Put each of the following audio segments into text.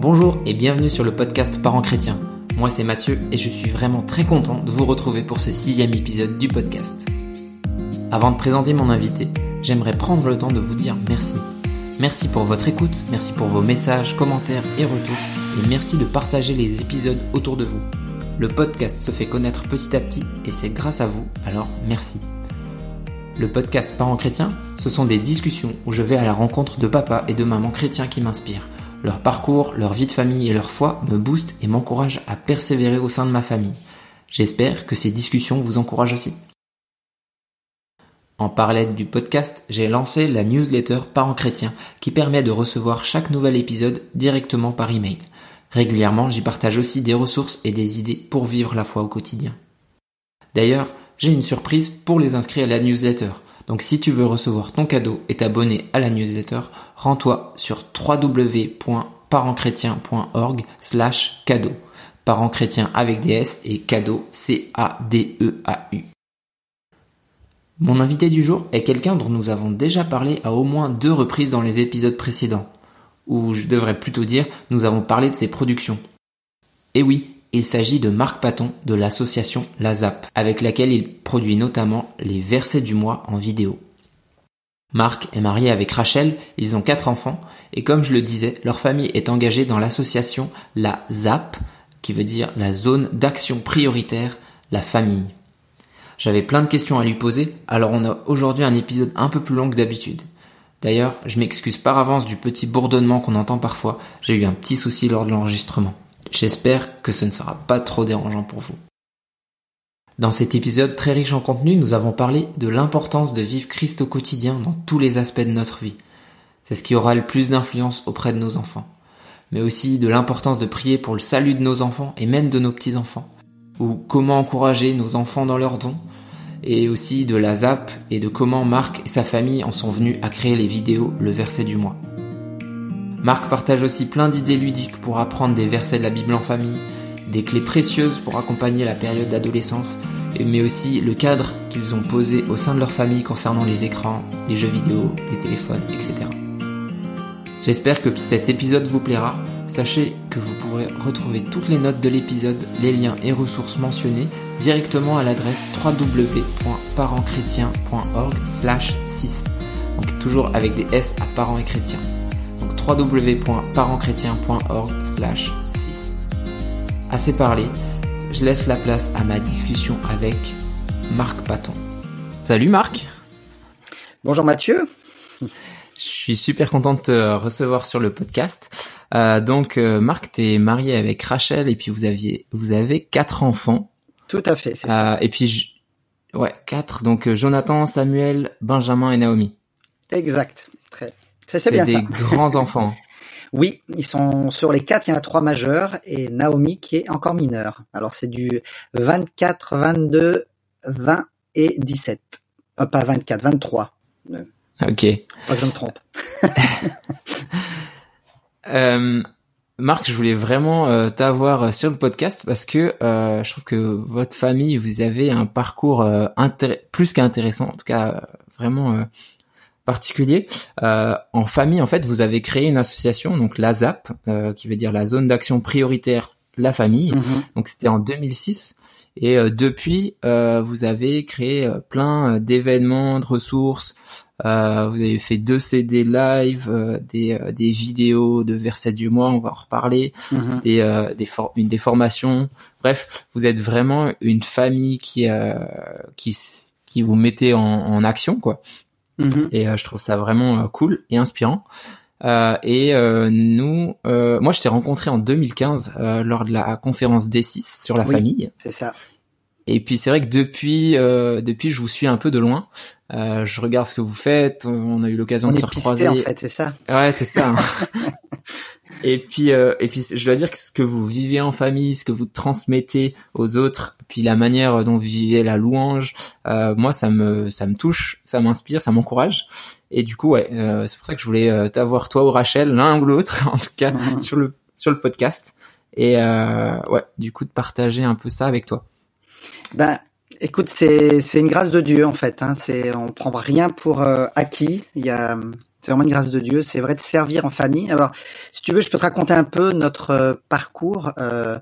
Bonjour et bienvenue sur le podcast Parents chrétiens. Moi c'est Mathieu et je suis vraiment très content de vous retrouver pour ce sixième épisode du podcast. Avant de présenter mon invité, j'aimerais prendre le temps de vous dire merci. Merci pour votre écoute, merci pour vos messages, commentaires et retours, et merci de partager les épisodes autour de vous. Le podcast se fait connaître petit à petit et c'est grâce à vous, alors merci. Le podcast Parents chrétiens, ce sont des discussions où je vais à la rencontre de papa et de maman chrétiens qui m'inspirent. Leur parcours, leur vie de famille et leur foi me boostent et m'encouragent à persévérer au sein de ma famille. J'espère que ces discussions vous encouragent aussi. En parallèle du podcast, j'ai lancé la newsletter Parents chrétiens qui permet de recevoir chaque nouvel épisode directement par email. Régulièrement, j'y partage aussi des ressources et des idées pour vivre la foi au quotidien. D'ailleurs, j'ai une surprise pour les inscrits à la newsletter. Donc si tu veux recevoir ton cadeau et t'abonner à la newsletter, rends-toi sur www.parentschrétien.org slash cadeau. Parents chrétiens avec des S et cadeau C-A-D-E-A-U. Mon invité du jour est quelqu'un dont nous avons déjà parlé à au moins deux reprises dans les épisodes précédents. Ou je devrais plutôt dire, nous avons parlé de ses productions. Et oui, il s'agit de Marc Paton de l'association La Zap, avec laquelle il produit notamment les versets du mois en vidéo. Marc est marié avec Rachel, ils ont quatre enfants, et comme je le disais, leur famille est engagée dans l'association La ZAP, qui veut dire la zone d'action prioritaire, la famille. J'avais plein de questions à lui poser, alors on a aujourd'hui un épisode un peu plus long que d'habitude. D'ailleurs, je m'excuse par avance du petit bourdonnement qu'on entend parfois, j'ai eu un petit souci lors de l'enregistrement. J'espère que ce ne sera pas trop dérangeant pour vous. Dans cet épisode très riche en contenu, nous avons parlé de l'importance de vivre Christ au quotidien dans tous les aspects de notre vie. C'est ce qui aura le plus d'influence auprès de nos enfants. Mais aussi de l'importance de prier pour le salut de nos enfants et même de nos petits-enfants. Ou comment encourager nos enfants dans leurs dons. Et aussi de la ZAP et de comment Marc et sa famille en sont venus à créer les vidéos Le verset du mois. Marc partage aussi plein d'idées ludiques pour apprendre des versets de la Bible en famille, des clés précieuses pour accompagner la période d'adolescence, mais aussi le cadre qu'ils ont posé au sein de leur famille concernant les écrans, les jeux vidéo, les téléphones, etc. J'espère que cet épisode vous plaira. Sachez que vous pourrez retrouver toutes les notes de l'épisode, les liens et ressources mentionnés directement à l'adresse www.parentschrétien.org 6. Donc toujours avec des S à parents et chrétiens www.parentschrétien.org 6. Assez parlé, je laisse la place à ma discussion avec Marc Paton. Salut Marc Bonjour Mathieu Je suis super content de te recevoir sur le podcast. Euh, donc euh, Marc, tu es marié avec Rachel et puis vous aviez vous avez quatre enfants. Tout à fait, c'est ça. Euh, et puis ouais, quatre donc Jonathan, Samuel, Benjamin et Naomi. Exact. Très c'est bien des grands enfants. Oui, ils sont sur les quatre, il y en a trois majeurs et Naomi qui est encore mineure. Alors c'est du 24, 22, 20 et 17. Euh, pas 24, 23. Ok. Pas que je me trompe. euh, Marc, je voulais vraiment euh, t'avoir sur le podcast parce que euh, je trouve que votre famille, vous avez un parcours euh, plus qu'intéressant, en tout cas vraiment particulier. Euh, en famille, en fait, vous avez créé une association, donc la ZAP, euh, qui veut dire la zone d'action prioritaire la famille. Mhm. Donc c'était en 2006. Et euh, depuis, vous avez créé plein d'événements, de ressources. vous avez fait deux CD live, des, des vidéos de versets du mois, on va en reparler, mhm. des, des, une, des formations. Bref, vous êtes vraiment une famille qui, qui, qui vous mettez en, en action, quoi. Mhm. Et euh, je trouve ça vraiment euh, cool et inspirant. Euh, et euh, nous, euh, moi, je t'ai rencontré en 2015 lors de la conférence D6 sur la famille. C'est ça. Et puis c'est vrai que depuis, depuis, je vous suis un peu de loin. je regarde ce que vous faites. On a eu l'occasion de se recroiser. en fait, c'est ça. Ouais, c'est ça. Et puis, euh, et puis, je dois dire que ce que vous vivez en famille, ce que vous transmettez aux autres, puis la manière dont vous vivez la louange, euh, moi, ça me, ça me touche, ça m'inspire, ça m'encourage. Et du coup, ouais, euh, c'est pour ça que je voulais euh, t'avoir toi ou Rachel, l'un ou l'autre, en tout cas, sur le sur le podcast. Et euh, ouais, du coup, de partager un peu ça avec toi. Ben, écoute, c'est c'est une grâce de Dieu en fait. Hein. C'est on prend rien pour acquis. Il y a C'est vraiment une grâce de Dieu. C'est vrai de servir en famille. Alors, si tu veux, je peux te raconter un peu notre euh, parcours. Euh,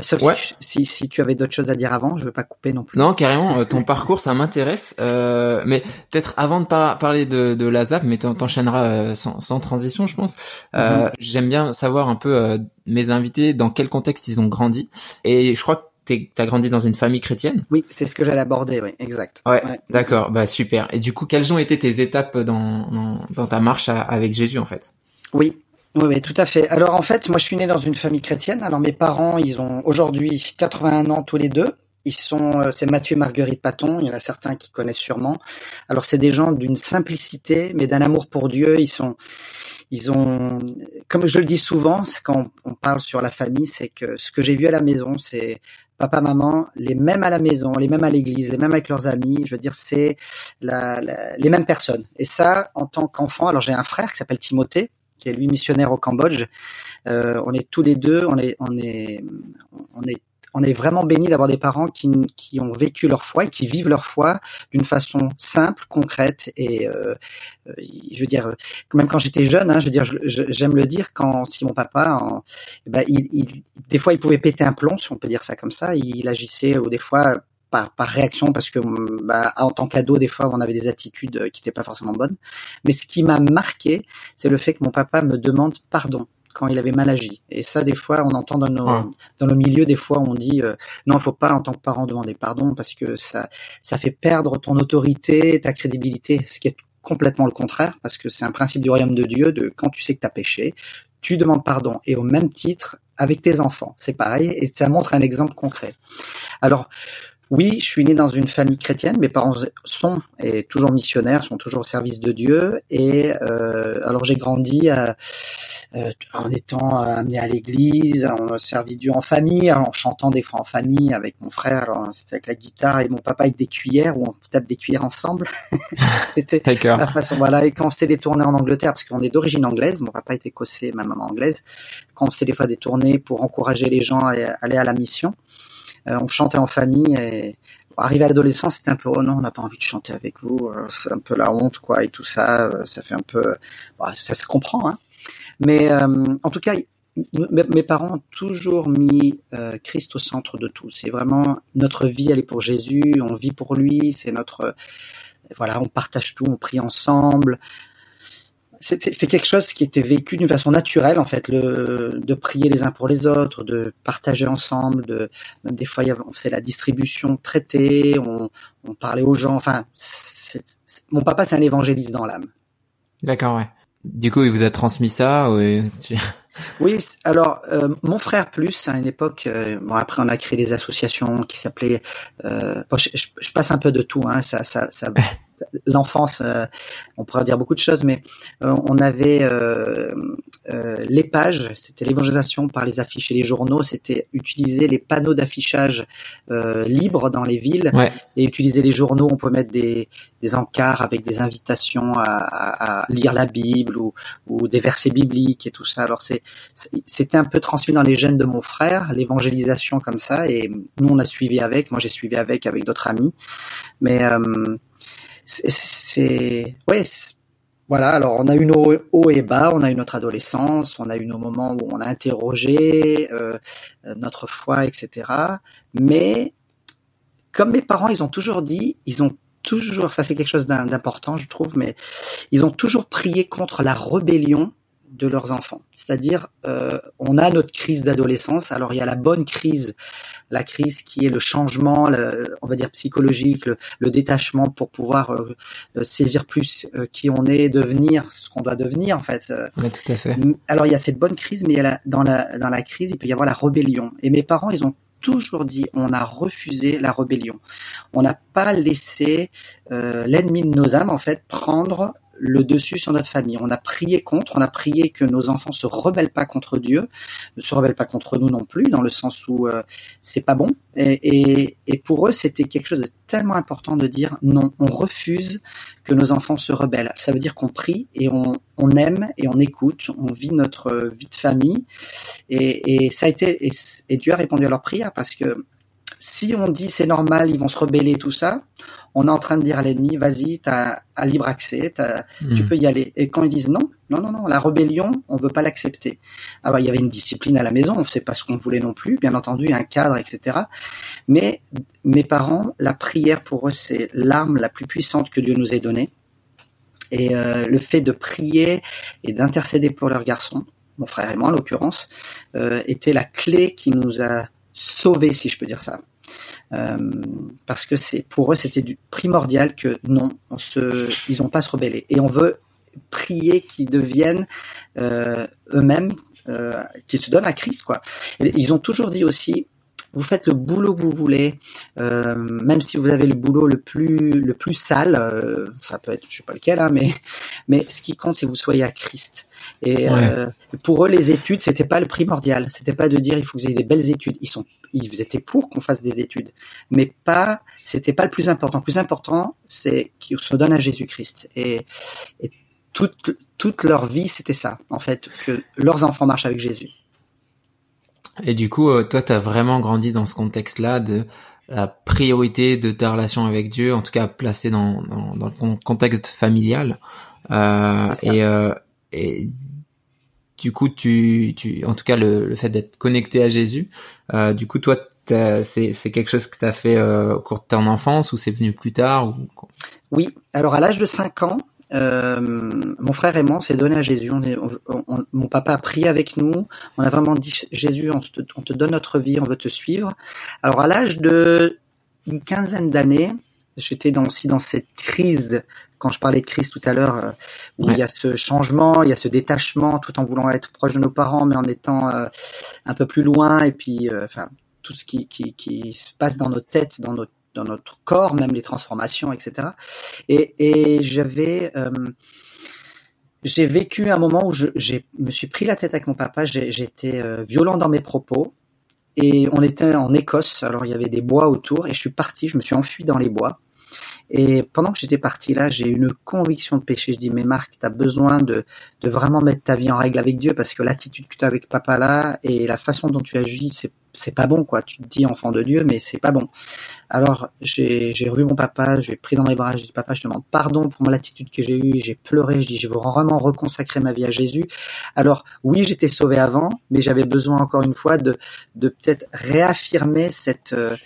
sauf si, si, tu avais d'autres choses à dire avant, je veux pas couper non plus. Non, carrément. Euh, ton parcours, ça m'intéresse. Euh, mais peut-être avant de pas parler de, de la ZAP, mais t'enchaîneras euh, sans, sans, transition, je pense. Euh, mhm. J'aime bien savoir un peu mes invités dans quel contexte ils ont grandi. Et je crois que t'as grandi dans une famille chrétienne? Oui, c'est ce que j'allais aborder, oui, exact. Ouais, d'accord, bah super. Et du coup, quelles ont été tes étapes dans, dans, dans ta marche avec Jésus en fait? Oui, oui, oui, tout à fait. Alors en fait, moi je suis né dans une famille chrétienne. Alors mes parents, ils ont aujourd'hui 81 ans tous les deux. Ils sont, euh, c'est Mathieu et Marguerite Paton. Il y en a certains qui connaissent sûrement. Alors c'est des gens d'une simplicité, mais d'un amour pour Dieu. Ils sont, ils ont, comme je le dis souvent, quand on parle sur la famille, c'est que ce que j'ai vu à la maison, c'est papa, maman, les mêmes à la maison, les mêmes à l'église, les mêmes avec leurs amis. Je veux dire, c'est la, les mêmes personnes. Et ça, en tant qu'enfant, alors j'ai un frère qui s'appelle Timothée, qui est lui missionnaire au Cambodge. Euh, on est tous les deux, on est, on est, on est on est vraiment béni d'avoir des parents qui, qui ont vécu leur foi et qui vivent leur foi d'une façon simple, concrète et euh, euh je veux dire même quand j'étais jeune, hein, je veux dire j'aime le dire quand si mon papa, en, eh ben, il, il, des fois il pouvait péter un plomb si on peut dire ça comme ça, il agissait ou des fois par, par, réaction parce que bah, en tant qu'ado des fois on avait des attitudes qui n'étaient pas forcément bonnes. Mais ce qui m'a marqué c'est le fait que mon papa me demande pardon quand il avait mal agi. Et ça, des fois, on entend dans nos, dans le milieu, des fois, on dit euh, non, il faut pas en tant que parent demander pardon parce que ça, ça fait perdre ton autorité, ta crédibilité, ce qui est complètement le contraire parce que c'est un principe du royaume de Dieu de quand tu sais que tu as péché, tu demandes pardon. Et au même titre, avec tes enfants, c'est pareil et ça montre un exemple concret. Alors, oui, je suis né dans une famille chrétienne. Mes parents sont et toujours missionnaires, sont toujours au service de Dieu. Et euh, alors j'ai grandi euh, euh, en étant amené à l'église, en servi Dieu en famille, en chantant des fois en famille avec mon frère. C'était avec la guitare et mon papa avec des cuillères où on tape des cuillères ensemble. C'était la façon. Voilà. Et quand on faisait des tournées en Angleterre, parce qu'on est d'origine anglaise, mon papa était écossais, ma maman anglaise. Quand on faisait des fois des tournées pour encourager les gens à aller à la mission. Euh, on chantait en famille et arrivé à l'adolescence, c'était un peu oh non, on n'a pas envie de chanter avec vous, euh, c'est un peu la honte quoi et tout ça, euh, ça fait un peu, bah, ça se comprend hein. Mais en tout cas, mes parents ont toujours mis Christ au centre de tout. C'est vraiment notre vie, elle est pour Jésus, on vit pour lui, c'est notre voilà, on partage tout, on prie ensemble c'est quelque chose qui était vécu d'une façon naturelle en fait, le, de prier les uns pour les autres, de partager ensemble, de des fois on faisait la distribution traitée, on, on parlait aux gens. Enfin, mon papa c'est un évangéliste dans l'âme. D'accord, ouais. Du coup, il vous a transmis ça ou Oui, alors euh, mon frère plus à une époque. Euh, bon après on a créé des associations qui s'appelaient. Euh, je, je, passe un peu de tout, hein, ça, ça, ça l'enfance, euh, on pourrait dire beaucoup de choses, mais euh, on avait euh, les pages, c'était l'évangélisation par les affiches et les journaux, c'était utiliser les panneaux d'affichage libres dans les villes et utiliser les journaux. On peut mettre des, des encarts avec des invitations à, à lire la Bible ou, ou, des versets bibliques et tout ça. Alors c'est c'était un peu transmis dans les gènes de mon frère, l'évangélisation comme ça, et nous on a suivi avec. Moi j'ai suivi avec avec d'autres amis, mais c'est ouais voilà alors on a eu nos hauts et bas on a eu notre adolescence on a eu nos moments où on a interrogé euh, notre foi etc mais comme mes parents ils ont toujours dit ils ont toujours ça c'est quelque chose d'important je trouve mais ils ont toujours prié contre la rébellion de leurs enfants. C'est-à-dire, euh, on a notre crise d'adolescence. Alors, il y a la bonne crise, la crise qui est le changement, on va dire psychologique, le, détachement pour pouvoir euh, euh, saisir plus qui on est, devenir ce qu'on doit devenir, en fait. Oui, tout à fait. Alors, il y a cette bonne crise, mais il y a dans, la, dans la crise, il peut y avoir la rébellion. Et mes parents, ils ont toujours dit, on a refusé la rébellion. On n'a pas laissé l'ennemi de nos âmes, en fait, prendre le dessus sur notre famille. On a prié contre, on a prié que nos enfants se rebellent pas contre Dieu, ne se rebellent pas contre nous non plus, dans le sens où euh, c'est pas bon. Et, pour eux, c'était quelque chose de tellement important de dire non, on refuse que nos enfants se rebellent. Ça veut dire qu'on prie et on, aime et on écoute, on vit notre vie de famille. Et, ça a été et, Dieu a répondu à leur prière parce que si on dit c'est normal, ils vont se rebeller, tout ça, on est en train de dire à l'ennemi, vas-y, t'as as libre accès, tu hmm. peux y aller. Et quand ils disent non, non, non, non, la rébellion, on veut pas l'accepter. Alors il y avait une discipline à la maison, on sait pas ce qu'on voulait non plus, bien entendu, un cadre, etc. Mais mes parents, la prière pour eux, c'est l'arme la plus puissante que Dieu nous ait donnée. Et euh, le fait de prier et d'intercéder pour leurs garçons, mon frère et moi en l'occurrence, euh, était la clé qui nous a sauvés, si je peux dire ça. Euh, parce que c'est pour eux c'était primordial que non, on se, ils n'ont pas se rebeller et on veut prier qu'ils deviennent euh, eux-mêmes, euh, qu'ils se donnent à Christ quoi. ils ont toujours dit aussi vous faites le boulot que vous voulez, euh, même si vous avez le boulot le plus le plus sale, euh, ça peut être je sais pas lequel, hein, mais mais ce qui compte c'est que vous soyez à Christ. Et euh, pour eux les études c'était pas le primordial, c'était pas de dire il faut que vous ayez des belles études. Ils sont ils étaient pour qu'on fasse des études, mais pas c'était pas le plus important. Le plus important c'est qu'ils se donnent à Jésus-Christ et, et toute toute leur vie c'était ça en fait que leurs enfants marchent avec Jésus. Et du coup, euh, toi, tu as vraiment grandi dans ce contexte-là de la priorité de ta relation avec Dieu, en tout cas placée dans, dans, dans le contexte familial. Euh, et, euh, et du coup, tu, tu, en tout cas, le, le fait d'être connecté à Jésus, euh, du coup, toi, c'est, c'est quelque chose que tu as fait euh, au cours de ton enfance ou c'est venu plus tard ou... Oui, alors à l'âge de 5 ans, euh, mon frère et moi, on s'est donné à Jésus. mon papa a prié avec nous. On a vraiment dit Jésus, on te, donne notre vie, on veut te suivre. Alors à l'âge de une quinzaine d'années, j'étais aussi dans cette crise quand je parlais de crise tout à l'heure, euh, où il y a ce changement, il y a ce détachement, tout en voulant être proche de nos parents, mais en étant euh, un peu plus loin, et puis, enfin, tout ce qui, qui, qui se passe dans nos têtes, dans notre dans notre corps, même les transformations, etc. Et, et j'avais, euh, j'ai vécu un moment où je me suis pris la tête avec mon papa. J'étais euh, violent dans mes propos. Et on était en Écosse, alors il y avait des bois autour, et je suis parti, je me suis enfui dans les bois. Et pendant que j'étais parti là, j'ai eu une conviction de péché. Je dis, mais Marc, tu as besoin de, de vraiment mettre ta vie en règle avec Dieu parce que l'attitude que tu as avec papa là et la façon dont tu agis, c'est c'est pas bon quoi. Tu te dis enfant de Dieu, mais c'est pas bon. Alors j'ai j'ai revu mon papa, je l'ai pris dans mes bras, je dis papa, je te demande pardon pour l'attitude que j'ai eue, j'ai pleuré, je dis je veux vraiment reconsacrer ma vie à Jésus. Alors oui, j'étais sauvé avant, mais j'avais besoin encore une fois de de peut-être réaffirmer cette euh,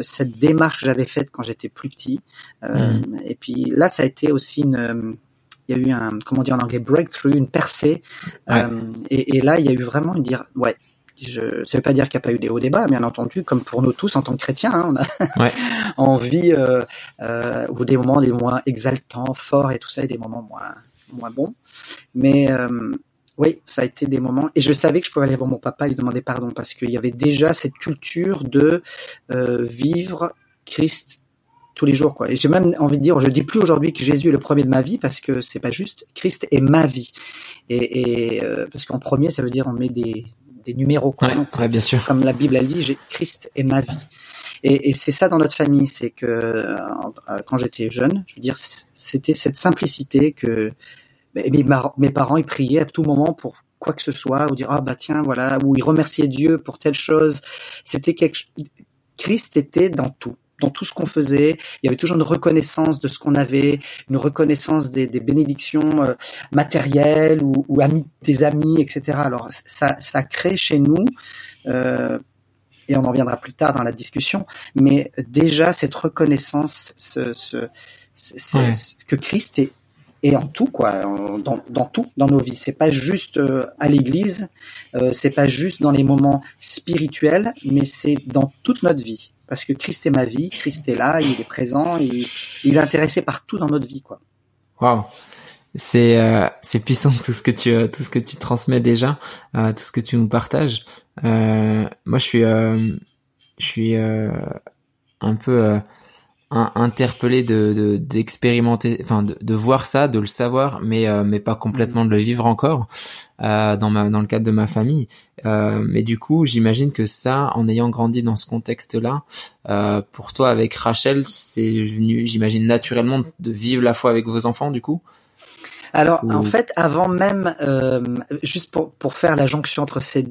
cette démarche que j'avais faite quand j'étais plus petit. Euh, mm. Et puis là, ça a été aussi une il y a eu un comment dire en anglais breakthrough, une percée. Euh, et, et, là, il y a eu vraiment une dire ouais, je, ça veut pas dire qu'il n'y a pas eu des hauts débats, bien entendu, comme pour nous tous en tant que chrétiens, hein, on a ouais. envie euh, euh, ou des moments des moins exaltants, forts et tout ça, et des moments moins moins bons. Mais euh, oui, ça a été des moments, et je savais que je pouvais aller voir mon papa et lui demander pardon parce qu'il y avait déjà cette culture de euh, vivre Christ tous les jours quoi. Et j'ai même envie de dire, je dis plus aujourd'hui que Jésus est le premier de ma vie parce que c'est pas juste. Christ est ma vie. Et, et euh, parce qu'en premier, ça veut dire on met des, des numéros Ouais, bien sûr. Comme la Bible elle dit, j'ai Christ est ma vie. Et, et c'est ça dans notre famille, c'est que euh, quand j'étais jeune, je veux dire, c'était cette simplicité que mes, mes parents ils priaient à tout moment pour quoi que ce soit, ou dire ah bah tiens voilà, ou ils remerciaient Dieu pour telle chose. C'était quelque Christ était dans tout dans tout ce qu'on faisait. Il y avait toujours une reconnaissance de ce qu'on avait, une reconnaissance des, des bénédictions euh, matérielles ou, ou, amis, des amis, etc. Alors ça, ça crée chez nous, euh, et on en viendra plus tard dans la discussion, mais déjà cette reconnaissance, ce, ce, que Christ est, est en tout quoi, dans, dans, tout dans nos vies. C'est pas juste euh, à l'église, euh, c'est pas juste dans les moments spirituels, mais c'est dans toute notre vie parce que Christ est ma vie, Christ est là, il est présent, il, il est intéressé par tout dans notre vie, quoi. Waouh, c'est euh, c'est puissant tout ce que tu euh, tout ce que tu transmets déjà, tout ce que tu nous partages. Moi, je suis je suis un peu interpellé de d'expérimenter, enfin de, de, voir ça, de le savoir, mais mais pas complètement de le vivre encore euh, dans ma dans le cadre de ma famille. Euh, mais du coup, j'imagine que ça, en ayant grandi dans ce contexte-là, euh, pour toi avec Rachel, c'est venu, j'imagine naturellement de vivre la foi avec vos enfants, du coup? Alors, en fait, avant même, euh, juste pour, pour faire la jonction entre ces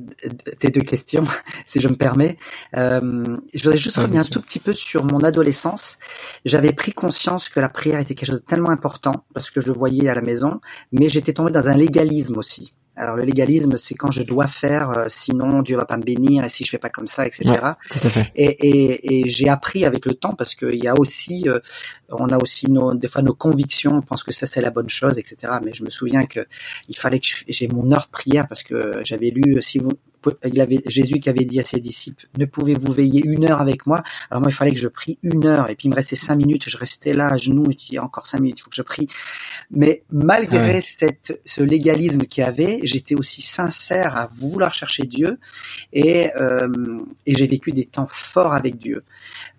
tes deux questions, si je me permets, euh, je voudrais juste revenir un tout petit peu sur mon adolescence. J'avais pris conscience que la prière était quelque chose de tellement important parce que je le voyais à la maison, mais j'étais tombé dans un légalisme aussi. Alors le légalisme, c'est quand je dois faire, euh, sinon Dieu va pas me bénir, et si je fais pas comme ça, etc. tout à fait. Et, et, et j'ai appris avec le temps parce qu'il y a aussi, euh, on a aussi nos, des fois nos convictions, on pense que ça c'est la bonne chose, etc. Mais je me souviens que il fallait que j'ai mon heure de prière parce que j'avais lu si vous il avait Jésus qui avait dit à ses disciples ne pouvez-vous veiller une heure avec moi? Alors moi il fallait que je prie une heure. Et puis il me restait cinq minutes. Je restais là à genoux et dis encore cinq minutes il faut que je prie mais malgré cette ce légalisme qu'il y avait j'étais aussi sincère à vouloir chercher Dieu. Et euh, et j'ai vécu des temps forts avec Dieu.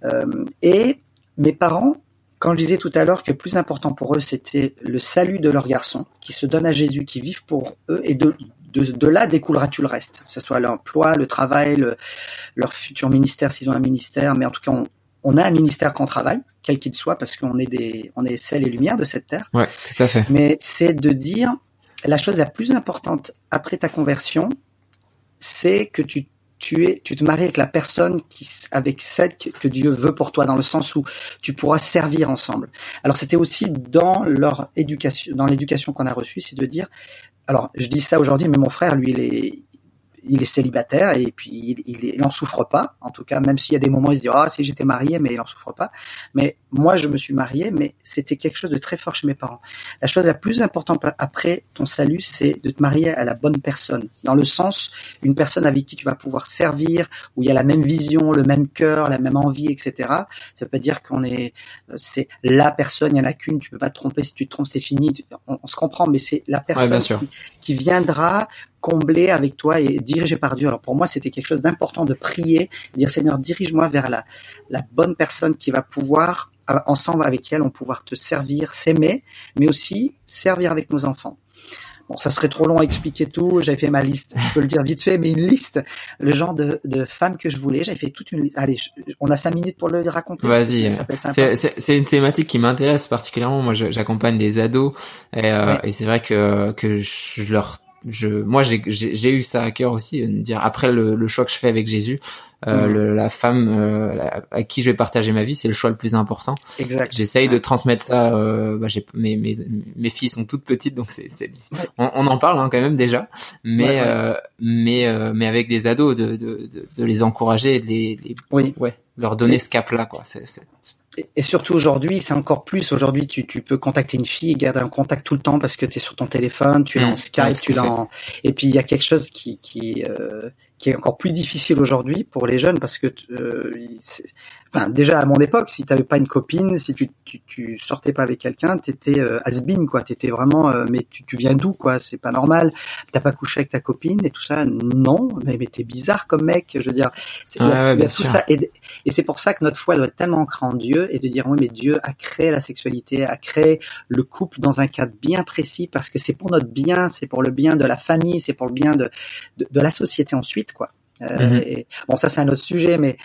Euh, et mes parents quand je disais tout à l'heure que le plus important pour eux, c'était le salut de leur garçon, qui se donne à Jésus, qui vivent pour eux, et de, de, là découlera tout le reste, que ce soit l'emploi, le travail, leur futur ministère s'ils ont un ministère, mais en tout cas on, a un ministère qu'on travaille, quel qu'il soit, parce qu'on est des, on est sel et lumière de cette terre. Ouais, tout à fait. Mais c'est de dire la chose la plus importante après ta conversion, c'est que tu tu es, tu te maries avec la personne qui, avec celle que Dieu veut pour toi, dans le sens où tu pourras servir ensemble. Alors c'était aussi dans leur éducation, dans l'éducation qu'on a reçue, c'est de dire, alors je dis ça aujourd'hui, mais mon frère, lui, il est, il est célibataire et puis il, il, en souffre pas. En tout cas, même s'il y a des moments, il se dit ah si j'étais marié, mais il en souffre pas. Mais moi, je me suis marié, mais c'était quelque chose de très fort chez mes parents. La chose la plus importante après ton salut, c'est de te marier à la bonne personne, dans le sens une personne avec qui tu vas pouvoir servir, où il y a la même vision, le même cœur, la même envie, etc. Ça veut pas dire qu'on est, euh, c'est la personne, il y en a qu'une, tu peux pas te tromper. Si tu te trompes, c'est fini. On, se comprend, mais c'est la personne qui, qui viendra combler avec toi et dirigé par Dieu. Alors pour moi, c'était quelque chose d'important de prier, dire Seigneur, dirige-moi vers la, la bonne personne qui va pouvoir, euh, ensemble avec elle, on pouvoir te servir, s'aimer, mais aussi servir avec nos enfants. Bon, ça serait trop long à expliquer tout. J'avais fait ma liste, je peux le dire vite fait, mais une liste, le genre de, de femmes que je voulais. J'avais fait toute une liste. Allez, on a cinq minutes pour le raconter. Vas-y. C'est une thématique qui m'intéresse particulièrement. Moi, j'accompagne des ados et, euh, et c'est vrai que que je leur je, moi, j'ai eu ça à cœur aussi, de dire après le, le, choix que je fais avec Jésus, euh, mm. le, la femme euh, à qui je vais partager ma vie, c'est le choix le plus important. Exact. J'essaye de transmettre ça. Euh, bah, mes, mes, mes filles sont toutes petites, donc c'est, on, on, en parle hein, quand même déjà, mais euh, mais euh, mais avec des ados, de, de, de, de les encourager, de les, les oui. ouais, leur donner ce cap là, quoi. C'est, et surtout aujourd'hui, c'est encore plus. Aujourd'hui, tu, tu, peux contacter une fille et garder un contact tout le temps parce que tu es sur ton téléphone, tu l'as en mmh. Skype, tu l'as en... Et puis, il y a quelque chose qui, qui, euh, qui est encore plus difficile aujourd'hui pour les jeunes parce que euh, enfin déjà à mon époque si tu n'avais pas une copine si tu, tu, tu sortais pas avec quelqu'un t'étais euh, has-been quoi. T'étais vraiment euh, mais tu, tu viens d'où quoi? C'est pas normal. T'as pas couché avec ta copine et tout ça? Non. Mais, mais t'es bizarre comme mec je veux dire. C'est tout ça. Et, et c'est pour ça que notre foi doit être tellement ancrée en Dieu et de dire oui mais Dieu a créé la sexualité a créé le couple dans un cadre bien précis parce que c'est pour notre bien c'est pour le bien de la famille c'est pour le bien de, de, de la société ensuite quoi. Euh, mhm. bon, ça c'est un autre sujet, mais,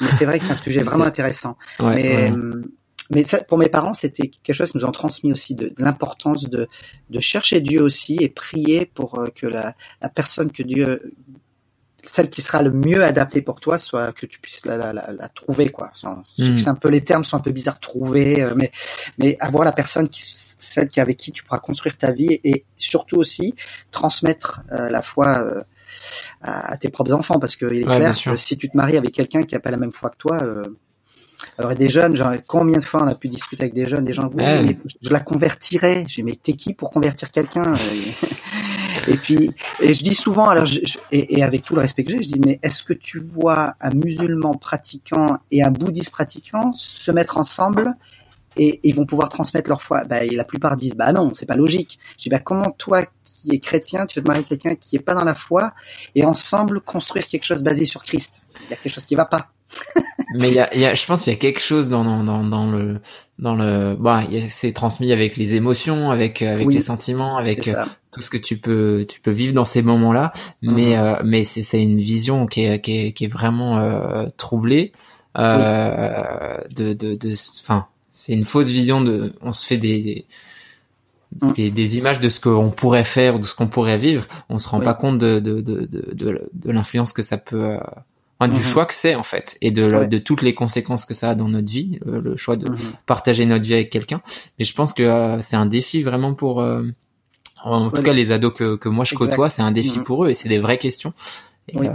mais c'est vrai que c'est un sujet vraiment intéressant. mais euh, mais ça, pour mes parents, c'était quelque chose qui nous ont transmis aussi de, l'importance de, de chercher Dieu aussi et prier pour euh, que la, la personne que Dieu celle qui sera le mieux adaptée pour toi soit que tu puisses la, la, la, la trouver quoi mhm. c'est un peu les termes sont un peu bizarres trouver mais mais avoir la personne qui celle qui avec qui tu pourras construire ta vie et, surtout aussi transmettre la foi à, tes propres enfants, parce qu'il est clair que si tu te maries avec quelqu'un qui n'a pas la même foi que toi, euh, alors des jeunes, genre combien de fois on a pu discuter avec des jeunes, des gens, je la convertirais. J'ai mais t'es qui pour convertir quelqu'un? Et puis, et je dis souvent, alors, et, et, avec tout le respect que j'ai, je dis, mais est-ce que tu vois un musulman pratiquant et un bouddhiste pratiquant se mettre ensemble et ils vont pouvoir transmettre leur foi. Bah, et la plupart disent bah non, c'est pas logique. Je dis bah comment toi qui es chrétien, tu veux te marier avec quelqu'un qui est pas dans la foi et ensemble construire quelque chose basé sur Christ? Il y a quelque chose qui va pas. Mais il y a, y a, je pense qu'il y a quelque chose dans, dans, dans, le dans le bah c'est transmis avec les émotions, avec avec les sentiments, avec euh, tout ce que tu peux tu peux vivre dans ces moments-là. Mais mhm. euh, mais c'est c'est une vision qui est qui est, qui est vraiment euh, troublée euh, de de de enfin c'est une fausse vision de on se fait des, mm. des, images de ce qu'on pourrait faire de ce qu'on pourrait vivre, on se rend pas compte de, de, de, de, de l'influence que ça peut, euh, du mm-hmm. choix que c'est en fait, et de, de toutes les conséquences que ça a dans notre vie, euh, le choix de mm-hmm. partager notre vie avec quelqu'un. Mais je pense que euh, c'est un défi vraiment pour, en tout cas les ados que, que moi je côtoie, c'est un défi mm-hmm. pour eux et c'est des vraies questions. Et, oui,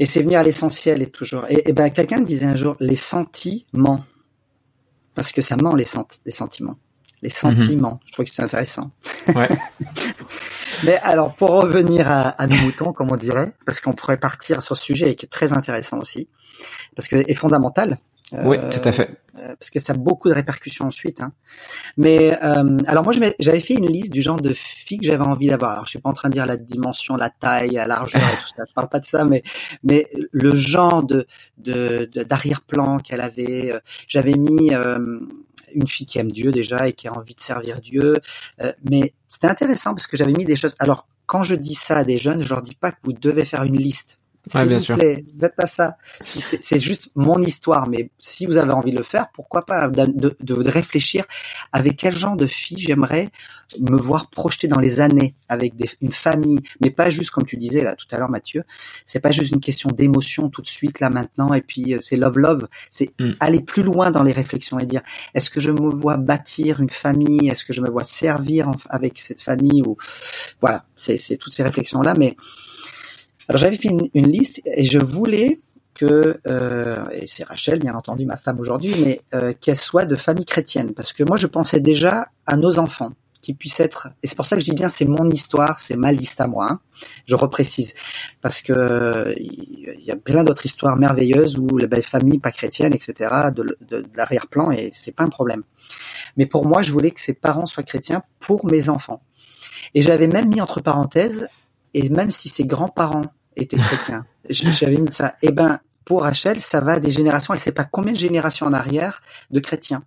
et c'est venir à l'essentiel et toujours. Et, et ben quelqu'un disait un jour les sentiments parce que ça ment les, les sentiments. Les sentiments. Je trouve que c'est intéressant. Ouais. Mais alors, pour revenir à, à, nos moutons, comme on dirait, parce qu'on pourrait partir sur ce sujet qui est très intéressant aussi, parce que est fondamental. Oui, euh, tout à fait. Euh, parce que ça a beaucoup de répercussions ensuite. Hein. Mais euh, alors moi, j'avais fait une liste du genre de filles que j'avais envie d'avoir. Alors je suis pas en train de dire la dimension, la taille, la largeur tout ça. Je parle pas de ça, mais mais le genre de d'arrière-plan qu'elle avait. Euh, j'avais mis euh, une fille qui aime Dieu déjà et qui a envie de servir Dieu. mais c'était intéressant parce que j'avais mis des choses. Alors quand je dis ça à des jeunes, je leur dis pas que vous devez faire une liste S'il bien vous sûr. plaît, faites pas ça. C'est juste mon histoire, mais si vous avez envie de le faire, pourquoi pas de, de, de réfléchir avec quel genre de fille j'aimerais me voir projeter dans les années avec des, une famille, mais pas juste comme tu disais là tout à l'heure, Mathieu. C'est pas juste une question d'émotion tout de suite là maintenant, et puis euh, c'est love love. C'est mm. aller plus loin dans les réflexions et dire est-ce que je me vois bâtir une famille, est-ce que je me vois servir avec cette famille? Ou voilà, c'est toutes ces réflexions là, mais alors j'avais fait une, liste et je voulais que, euh, et c'est Rachel bien entendu ma femme aujourd'hui, mais euh, qu'elle soit de famille chrétienne, parce que moi je pensais déjà à nos enfants qui puissent être, et c'est pour ça que je dis bien c'est mon histoire, c'est ma liste à moi, hein. je reprécise, parce que il y a plein d'autres histoires merveilleuses où les belles familles pas chrétiennes, etc., de, de, de l'arrière-plan, et c'est pas un problème. Mais pour moi, je voulais que ses parents soient chrétiens pour mes enfants. Et j'avais même mis entre parenthèses, et même si ses grands-parents étaient chrétiens, j'avais mis ça. Eh ben, pour Rachel, ça va des générations, elle sait pas combien de générations en arrière de chrétiens.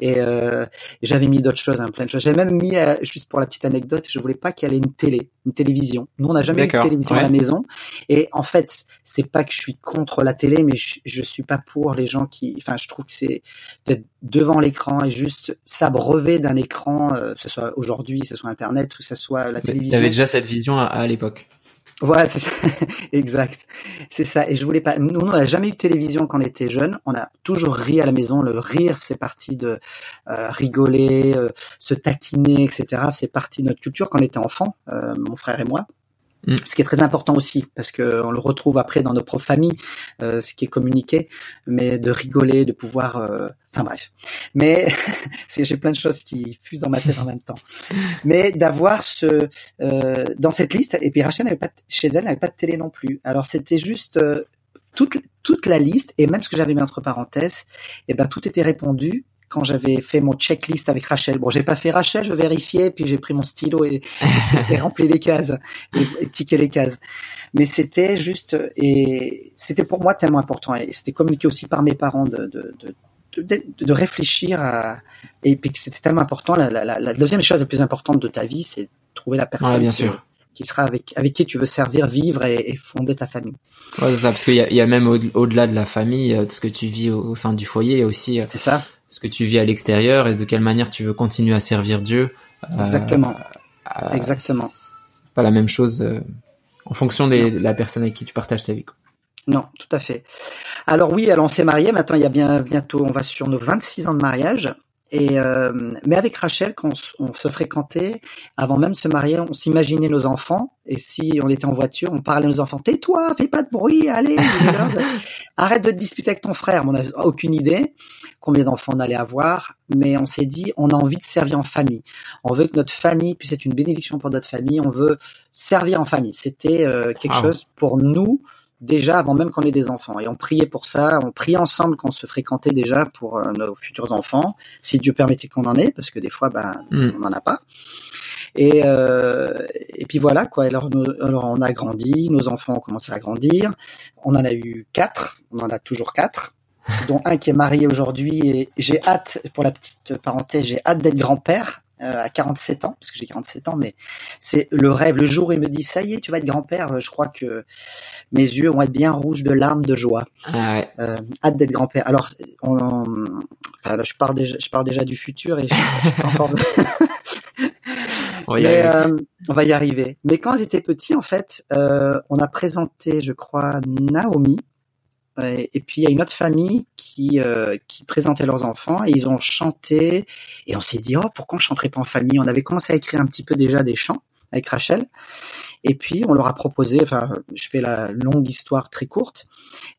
Et euh, j'avais mis d'autres choses, hein, plein de choses. J'avais même mis, euh, juste pour la petite anecdote, je voulais pas qu'elle ait une télé, une télévision. Nous, on n'a jamais eu de télévision à la maison. Et en fait, c'est pas que je suis contre la télé, mais je, je suis pas pour les gens qui. Enfin, je trouve que c'est d'être devant l'écran et juste s'abreuver d'un écran, euh, que ce soit aujourd'hui, que ce soit Internet, ou que ce soit la télévision. Tu avais déjà cette vision à l'époque. Voilà, c'est ça. exact. C'est ça. Et je voulais pas. Nous, on n'a jamais eu de télévision quand on était jeune. On a toujours ri à la maison. Le rire, c'est parti de euh, rigoler, euh, se taquiner, etc. C'est partie de notre culture quand on était enfant, euh, mon frère et moi. Mm. Ce qui est très important aussi, parce que on le retrouve après dans nos propres familles, euh, ce qui est communiqué, mais de rigoler, de pouvoir, euh, enfin bref. Mais j'ai plein de choses qui fusent dans ma tête en même temps. Mais d'avoir ce euh, dans cette liste, et puis Rachel n'avait pas chez elle n'avait pas de télé non plus. Alors c'était juste toute toute la liste et même ce que j'avais mis entre parenthèses, et eh ben tout était répondu quand j'avais fait mon checklist avec Rachel. Bon, j'ai pas fait Rachel, je vérifiais, puis j'ai pris mon stylo et, et rempli les cases, et, et les cases. Mais c'était juste, et c'était pour moi tellement important, et c'était communiqué aussi par mes parents de, de, réfléchir à, et puis que c'était tellement important. La, la, la, deuxième chose la plus importante de ta vie, c'est trouver la personne. bien sûr qui sera avec avec qui tu veux servir, vivre et, fonder ta famille. Ouais, c'est ça, parce qu'il y a, y a même au-delà de la famille, euh, ce que tu vis au, sein du foyer, aussi. Euh, c'est ça ce que tu vis à l'extérieur et de quelle manière tu veux continuer à servir Dieu. Euh, Exactement. Euh, Exactement. pas la même chose euh, en fonction de la personne avec qui tu partages ta vie. Quoi. Non, tout à fait. Alors oui, alors on s'est marié. Maintenant, il y a bien bientôt, on va sur nos 26 ans de mariage. Et euh, mais avec Rachel, quand on, se fréquentait, avant même de se marier, on s'imaginait nos enfants. Et si on était en voiture, on parlait à nos enfants "Tais-toi, fais pas de bruit, allez, arrête de te disputer avec ton frère." on n'a aucune idée combien d'enfants on allait avoir, mais on s'est dit on a envie de servir en famille. On veut que notre famille puisse être une bénédiction pour notre famille. On veut servir en famille. C'était euh, quelque chose pour nous déjà avant même qu'on ait des enfants. Et on priait pour ça, on priait ensemble qu'on se fréquentait déjà pour euh, nos futurs enfants, si Dieu permettait qu'on en ait, parce que des fois, ben, hmm. on n'en a pas. Et, euh, et puis voilà quoi. Alors, alors on a grandi, nos enfants ont commencé à grandir. On en a eu quatre, on en a toujours quatre, dont un qui est marié aujourd'hui. Et j'ai hâte, pour la petite parenthèse, j'ai hâte d'être grand-père à 47 ans, parce que j'ai 47 ans, mais c'est le rêve. Le jour où il me dit ça y est, tu vas être grand-père, euh, je crois que mes yeux vont être bien rouges de larmes de joie. Ah ouais. Euh, hâte d'être grand-père. Alors, on, enfin, là, je pars déjà, je pars déjà du futur et je, encore. On va y Mais, euh, on va y arriver. Mais quand ils étaient petits, en fait, euh, on a présenté, je crois, Naomi. Et puis il y a une autre famille qui euh, qui présentait leurs enfants et ils ont chanté et on s'est dit oh pourquoi on chanterait pas en famille? On avait commencé à écrire un petit peu déjà des chants avec Rachel et puis on leur a proposé enfin je fais la longue histoire très courte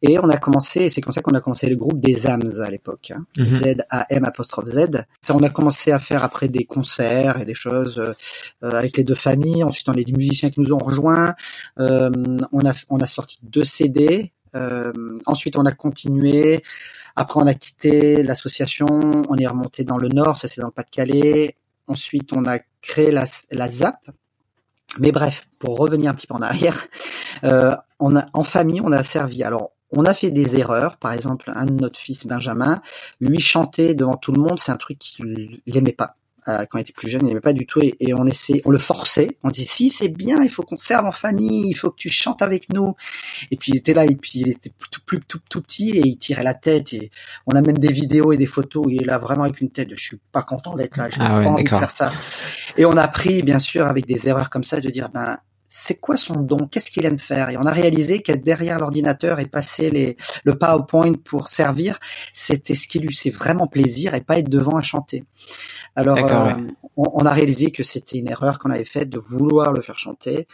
et on a commencé c'est comme ça qu'on a commencé le groupe des AMS à l'époque hein. Mhm. Z A M apostrophe Z ça on a commencé à faire après des concerts et des choses euh, euh, avec les deux familles ensuite on a des musiciens qui nous ont rejoints euh, on a on a sorti deux CD ensuite, on a continué. Après, on a quitté l'association. On est remonté dans le nord, ça c'est dans le Pas-de-Calais. Ensuite, on a créé la, la ZAP. Mais bref, pour revenir un petit peu en arrière, euh, on a, en famille, on a servi. Alors, on a fait des erreurs. Par exemple, un de notre fils Benjamin, lui chanter devant tout le monde, c'est un truc qu'il n'aimait pas. Euh, quand il était plus jeune, il n'aimait pas du tout et, et on essaie, on le forçait. On disait si c'est bien, il faut qu'on serve en famille, il faut que tu chantes avec nous. Et puis il était là, et puis il était tout, plus tout, tout petit et il tirait la tête. Et on a même des vidéos et des photos où il est là vraiment avec une tête de je suis pas content d'être là, j'ai Ah ouais, pas envie de faire ça. Et on a appris bien sûr avec des erreurs comme ça de dire ben c'est quoi son don? Qu'est-ce qu'il aime faire? Et on a réalisé qu'être derrière l'ordinateur et passer les, le PowerPoint pour servir, c'était ce qui lui fait vraiment plaisir et pas être devant à chanter. Alors, euh, on, on a réalisé que c'était une erreur qu'on avait faite de vouloir le faire chanter.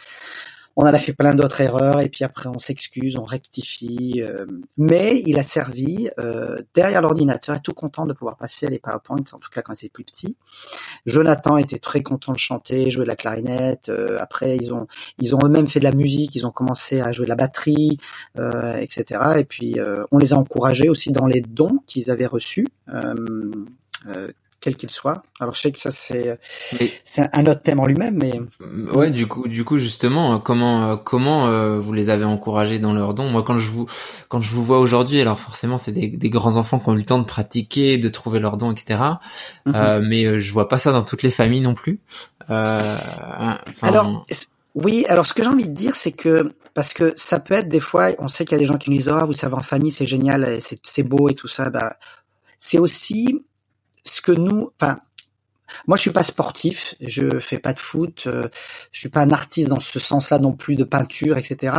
On en a fait plein d'autres erreurs et puis après on s'excuse, on rectifie. euh, mais il a servi euh, derrière l'ordinateur, tout content de pouvoir passer les PowerPoints, en tout cas quand c'est plus petit. Jonathan était très content de chanter, jouer de la clarinette. euh, après ils ont ils ont eux-mêmes fait de la musique, ils ont commencé à jouer de la batterie, euh, etc. Et puis euh, on les a encouragés aussi dans les dons qu'ils avaient reçus. Euh, euh, quels qu'ils soient. Alors je sais que ça c'est Mais- c'est un autre thème en lui-même, mais Ouais, du coup, du coup, justement, euh, comment, euh, comment euh, vous les avez encouragés dans leurs dons Moi, quand je vous, quand je vous vois aujourd'hui, alors forcément, c'est des, des grands enfants qui ont eu le temps de pratiquer, de trouver leurs dons, etc. Mhm. Euh, mais euh, je vois pas ça dans toutes les familles non plus. Euh, enfin, Alors, oui, alors ce que j'ai envie de dire, c'est que, parce que ça peut être des fois, on sait qu'il y a des gens qui nous disent, ah, vous savez, en famille, c'est génial, c'est beau et tout ça, ben, c'est aussi ce que nous, enfin, moi, je suis pas sportif, je fais pas de foot, euh, je suis pas un artiste dans ce sens-là non plus de peinture, etc.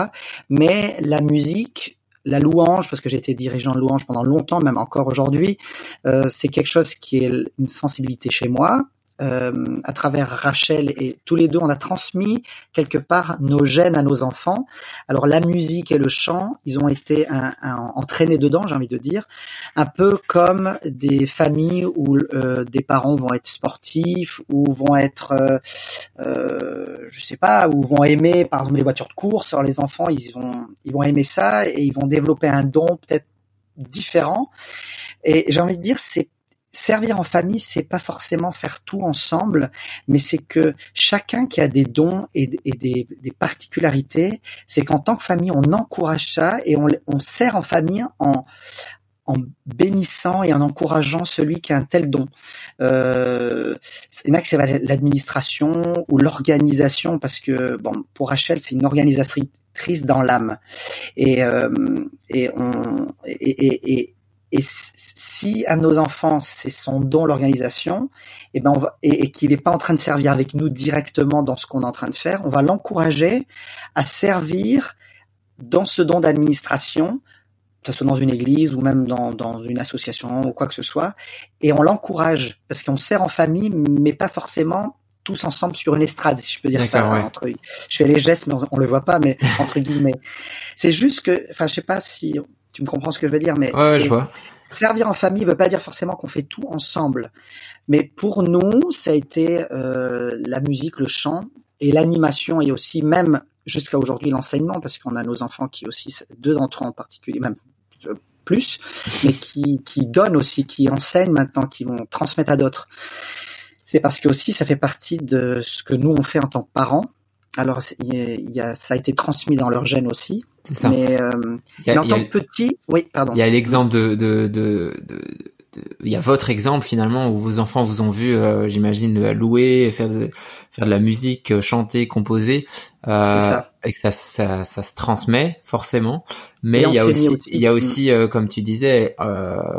Mais la musique, la louange, parce que j'ai été dirigeant de louange pendant longtemps, même encore aujourd'hui, euh, c'est quelque chose qui est une sensibilité chez moi. Euh, à travers Rachel et tous les deux, on a transmis quelque part nos gènes à nos enfants. Alors la musique et le chant, ils ont été entraînés dedans, j'ai envie de dire, un peu comme des familles où euh, des parents vont être sportifs ou vont être, euh, euh, je sais pas, ou vont aimer par exemple les voitures de course. Alors les enfants, ils vont, ils vont aimer ça et ils vont développer un don peut-être différent. Et j'ai envie de dire, c'est servir en famille, c'est pas forcément faire tout ensemble, mais c'est que chacun qui a des dons et, des, des particularités, c'est qu'en tant que famille, on encourage ça et on, on sert en famille en en bénissant et en encourageant celui qui a un tel don. Euh, il y en a que c'est l'administration ou l'organisation, parce que bon, pour Rachel, c'est une organisatrice dans l'âme. Et, euh, et, on, et, et, et si de nos enfants c'est son don l'organisation, et ben on va, et, et qu'il n'est pas en train de servir avec nous directement dans ce qu'on est en train de faire, on va l'encourager à servir dans ce don d'administration, que ce soit dans une église ou même dans, dans une association ou quoi que ce soit, et on l'encourage parce qu'on sert en famille, mais pas forcément tous ensemble sur une estrade, si je peux dire ça. Ouais. Entre, je fais les gestes, mais on, on le voit pas, mais entre guillemets. C'est juste que, enfin, je sais pas si tu me comprends ce que je veux dire, mais ouais, je vois. servir en famille veut pas dire forcément qu'on fait tout ensemble. Mais pour nous, ça a été euh, la musique, le chant et l'animation et aussi même jusqu'à aujourd'hui l'enseignement parce qu'on a nos enfants qui aussi deux d'entre eux en particulier même plus mais qui qui donnent aussi qui enseignent maintenant qui vont transmettre à d'autres c'est parce que aussi ça fait partie de ce que nous on fait en tant que parents alors il y a, ça a été transmis dans leur gène aussi. C'est ça. Mais, euh, a, mais en tant que petit oui pardon. Il y a l'exemple de, de, de, de il y a votre exemple finalement où vos enfants vous ont vu, euh, j'imagine, louer, faire de, faire de la musique, euh, chanter, composer, euh, et que ça, ça, ça, se transmet forcément. Mais il y a aussi, il y a aussi, euh, comme tu disais,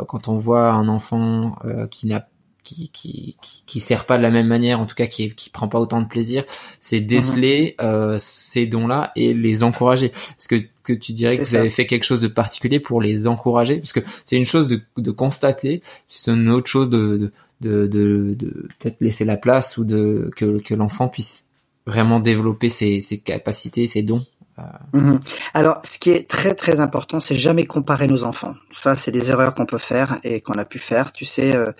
quand on voit un enfant qui n'a qui, qui, qui, sert pas de la même manière, en tout cas qui, qui prend pas autant de plaisir, c'est déceler euh, ces dons-là et les encourager. Est-ce que, que tu dirais que vous avez fait quelque chose de particulier pour les encourager? Parce que c'est une chose de, de constater, c'est une autre chose de, de, de, de, peut-être laisser la place ou de que, que l'enfant puisse vraiment développer ses, ses capacités, ses dons. Mhm. Alors, ce qui est très très important, c'est jamais comparer nos enfants. Ça, c'est des erreurs qu'on peut faire et qu'on a pu faire. Tu sais, euh,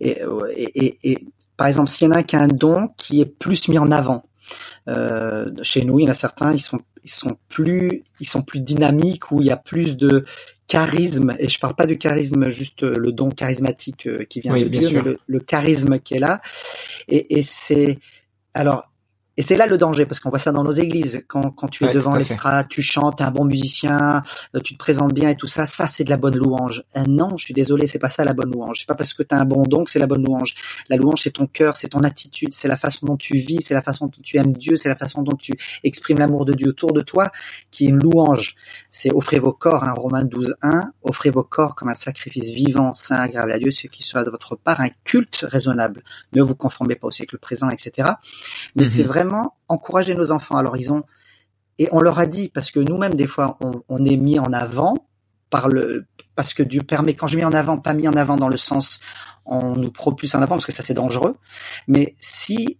et, et, et, par exemple, s'il y en a qui a un don qui est plus mis en avant, euh, chez nous, il y en a certains, ils sont ils sont plus ils sont plus dynamiques où il y a plus de charisme et je parle pas du charisme juste le don charismatique euh, qui vient de Dieu, mais le, le, charisme qui est là et, et c'est alors et c'est là le danger, parce qu'on voit ça dans nos églises. Quand, quand tu es devant l'estrade, tu chantes, es un bon musicien, euh, tu te présentes bien et tout ça, ça c'est de la bonne louange. Euh, non, je suis désolé, c'est pas ça la bonne louange. C'est pas parce que tu as un bon don que c'est la bonne louange. La louange c'est ton cœur, c'est ton attitude, c'est la façon dont tu vis, c'est la façon dont tu aimes Dieu, c'est la façon dont tu exprimes l'amour de Dieu autour de toi qui est une louange. C'est offrez vos corps, hein, Romains 12, 1, offrez vos corps comme un sacrifice vivant, saint, agréable à Dieu, ce qui soit de votre part un culte raisonnable. Ne vous conformez pas au siècle présent, etc. Mais mhm. c'est vraiment encourager nos enfants. Alors ils ont et on leur a dit parce que nous-mêmes des fois on, est mis en avant par le parce que Dieu permet quand je mets en avant pas mis en avant dans le sens on nous propulse en avant parce que ça c'est dangereux. Mais si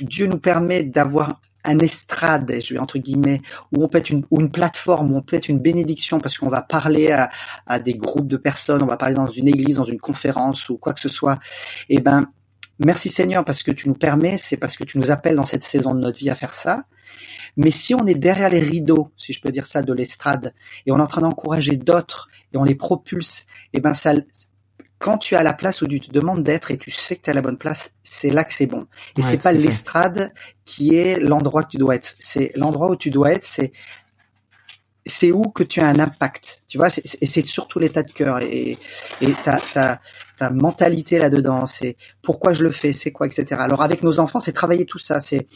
Dieu nous permet d'avoir un estrade, je vais entre guillemets, où on peut être une, ou une plateforme, où on peut être une bénédiction parce qu'on va parler à, à, des groupes de personnes, on va parler dans une église, dans une conférence ou quoi que ce soit, et eh ben Merci Seigneur parce que tu nous permets, c'est parce que tu nous appelles dans cette saison de notre vie à faire ça. Mais si on est derrière les rideaux, si je peux dire ça, de l'estrade, et on est en train d'encourager d'autres, et on les propulse, et eh ben ça, quand tu as la place où tu te demandes d'être et tu sais que tu es à la bonne place, c'est là que c'est bon. Et c'est pas l'estrade qui est l'endroit que tu dois être. C'est l'endroit où tu dois être, c'est c'est où que tu as un impact, tu vois, et c'est surtout l'état de cœur. Et, ta mentalité là-dedans, c'est pourquoi je le fais, c'est quoi, etc. Alors avec nos enfants, c'est travailler tout ça, c'est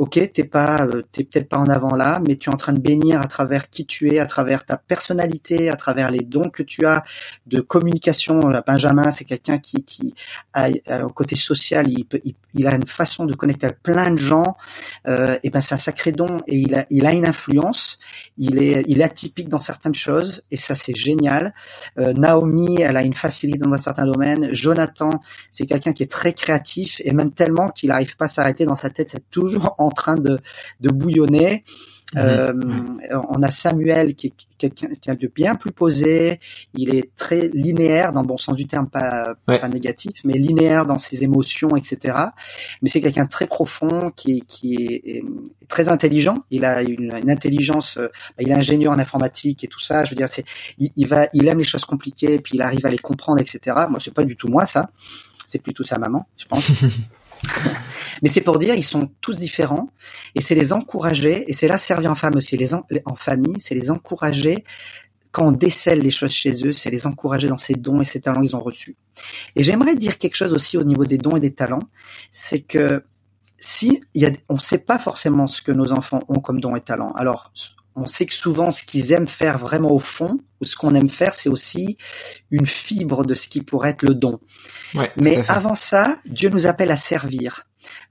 ok, t'es pas, euh, t'es peut-être pas en avant là, mais tu es en train de bénir à travers qui tu es, à travers ta personnalité, à travers les dons que tu as de communication. Euh, Benjamin, c'est quelqu'un qui, qui a, au côté social, il, peut, il, a une façon de connecter avec plein de gens. Euh, et ben c'est un sacré don et il a, il a une influence. Il est, il est atypique dans certaines choses et ça c'est génial. Euh, Naomi, elle a une facilité dans un certain domaine. Jonathan, c'est quelqu'un qui est très créatif et même tellement qu'il n'arrive pas à s'arrêter dans sa tête. C'est toujours en train de, de bouillonner. Euh, on a Samuel qui est quelqu'un de bien plus posé. Il est très linéaire dans le bon sens du terme, pas, pas négatif, mais linéaire dans ses émotions, etc. Mais c'est quelqu'un de très profond qui, qui est, très intelligent. Il a une, intelligence. Euh, bah, il est ingénieur en informatique et tout ça. Je veux dire, c'est il, il, va, il aime les choses compliquées, puis il arrive à les comprendre, etc. Moi, c'est pas du tout moi ça. C'est plutôt sa maman, je pense. Mais c'est pour dire, ils sont tous différents, et c'est les encourager, et c'est là servir en femme aussi, les en, famille, c'est les encourager quand on décèle les choses chez eux, c'est les encourager dans ces dons et ces talents qu'ils ont reçus. Et j'aimerais dire quelque chose aussi au niveau des dons et des talents, c'est que si y a, on ne sait pas forcément ce que nos enfants ont comme dons et talents. Alors, on sait que souvent ce qu'ils aiment faire vraiment au fond, ou ce qu'on aime faire, c'est aussi une fibre de ce qui pourrait être le don. mais avant ça, Dieu nous appelle à servir.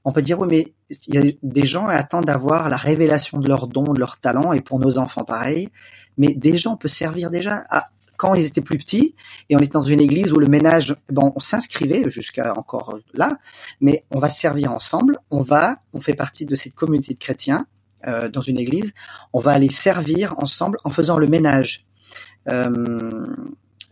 On peut dire, oui, mais il y a des gens attendent d'avoir la révélation de leurs dons, de leurs talents, et pour nos enfants pareil. Mais déjà, on peut servir déjà. À, quand ils étaient plus petits, et on était dans une église où le ménage, bon, on s'inscrivait jusqu'à encore là, mais on va servir ensemble, on va, on fait partie de cette communauté de chrétiens, euh, dans une église, on va aller servir ensemble en faisant le ménage. Euh,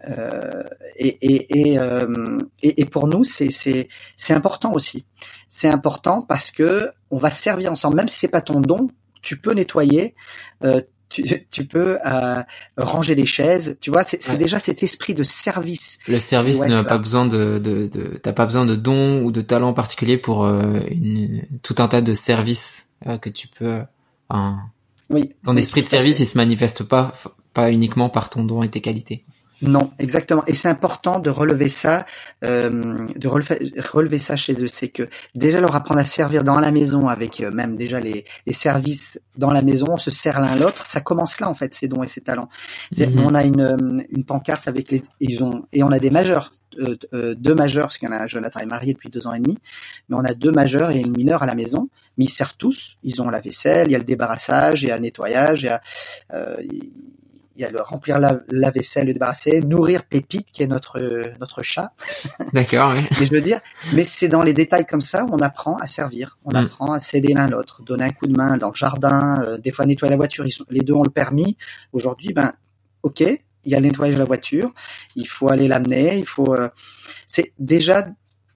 euh, et, et, et, euh, et, pour nous, c'est important aussi. C'est important parce que on va servir ensemble, même si c'est pas ton don, tu peux nettoyer. Euh, tu, tu, peux euh, ranger les chaises, tu vois, c'est déjà cet esprit de service. Le service n'a pas besoin de, de, de t'as pas besoin de dons ou de talents particuliers pour une, tout un tas de services que tu peux oui. Ton esprit de service, il se manifeste pas, pas uniquement par ton don et tes qualités. Non, exactement. Et c'est important de relever ça, euh, de relever, relever ça chez eux. C'est que déjà leur apprendre à servir dans la maison avec euh, même déjà les, les services dans la maison, on se sert l'un l'autre. Ça commence là en fait, ces dons et ces talents. Mhm. On a une, euh, une pancarte avec les, ils ont et on a des majeurs, euh, euh, deux majeurs parce qu'il y en a Jonathan est marié depuis deux ans et demi, mais on a deux majeurs et une mineure à la maison. Mais ils servent tous. Ils ont la vaisselle, il y a le débarrassage, il y a le nettoyage, il y a euh, il y a le remplir la, la, vaisselle, le débarrasser, nourrir Pépite qui est notre notre chat. D'accord. Oui. mais je veux dire, mais c'est dans les détails comme ça où on apprend à servir, on mm. apprend à s'aider l'un l'autre, donner un coup de main dans le jardin, euh, des fois nettoyer la voiture. Ils sont, les deux ont le permis. Aujourd'hui, ben ok, il y a le nettoyage de la voiture, il faut aller l'amener, il faut. Euh, c'est déjà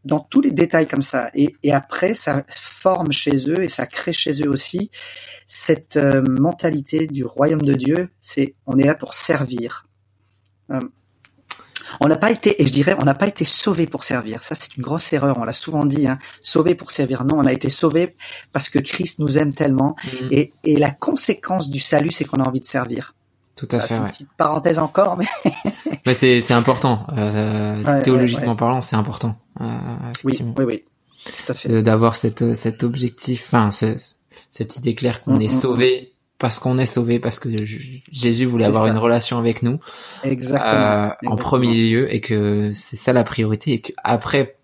dans tous les détails comme ça. Et, et, après, ça forme chez eux et ça crée chez eux aussi cette euh, mentalité du royaume de Dieu. C'est on est là pour servir. Euh, on n'a pas été, et je dirais, on n'a pas été sauvé pour servir. Ça, c'est une grosse erreur. On l'a souvent dit, hein. sauvé pour servir. Non, on a été sauvé parce que Christ nous aime tellement. Mm. Et, et la conséquence du salut, c'est qu'on a envie de servir. Tout à fait. Une petite parenthèse encore, mais. mais c'est c'est important. Euh, théologiquement parlant, c'est important. Euh, oui, oui, oui. Tout à fait. D'avoir cette cet objectif, enfin cette idée claire qu'on mm, est mm, sauvé parce qu'on est sauvé, parce que Jésus voulait avoir une relation avec nous, exactement, euh, en premier lieu, et que c'est ça la priorité, et qu'après,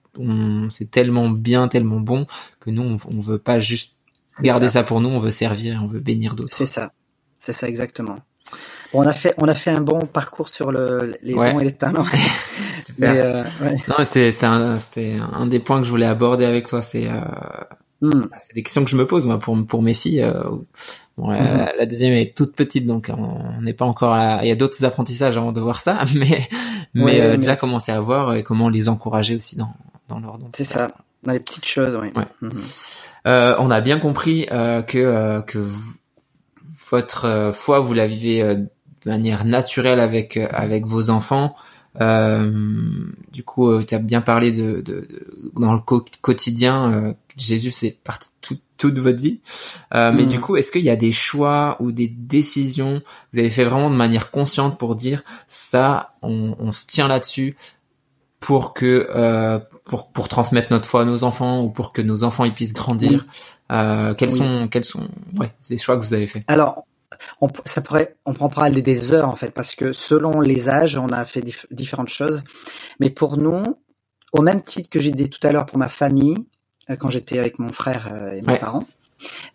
c'est tellement bien, tellement bon que nous, on, on veut pas juste garder ça. pour nous, on veut servir, on veut bénir d'autres. C'est ça, c'est ça exactement. Bon, on a fait, on a fait un bon parcours sur le, les dons et les talents. Mais, euh, ouais. Non, c'est, c'est un, c'était un des points que je voulais aborder avec toi. C'est, euh, hmm. c'est des questions que je me pose moi pour pour mes filles. Euh, bon, la, hmm. deuxième est toute petite, donc on n'est pas encore. À... Il y a d'autres apprentissages avant de voir ça, mais mais, euh, déjà commencer à voir et comment les encourager aussi dans dans leur don. C'est ça, dans les petites choses, oui. Hmm. Euh, on a bien compris euh, que que votre foi vous la vivez manière naturelle avec euh, avec vos enfants. Euh, du coup, euh, tu as bien parlé de, de, dans le quotidien. Jésus, c'est partie de toute votre vie. Mais du mm. coup, est-ce qu'il y a des choix ou des décisions que vous avez fait vraiment de manière consciente pour dire ça, on, on se tient là-dessus pour que euh, pour pour transmettre notre foi à nos enfants ou pour que nos enfants ils puissent grandir? Euh, quels sont quels sont ouais, ces choix que vous avez fait Alors on, ça pourrait, on prend parler des heures en fait, parce que selon les âges, on a fait différentes choses. Mais pour nous, au même titre que j'ai dit tout à l'heure pour ma famille, euh, quand j'étais avec mon frère euh, et mes parents,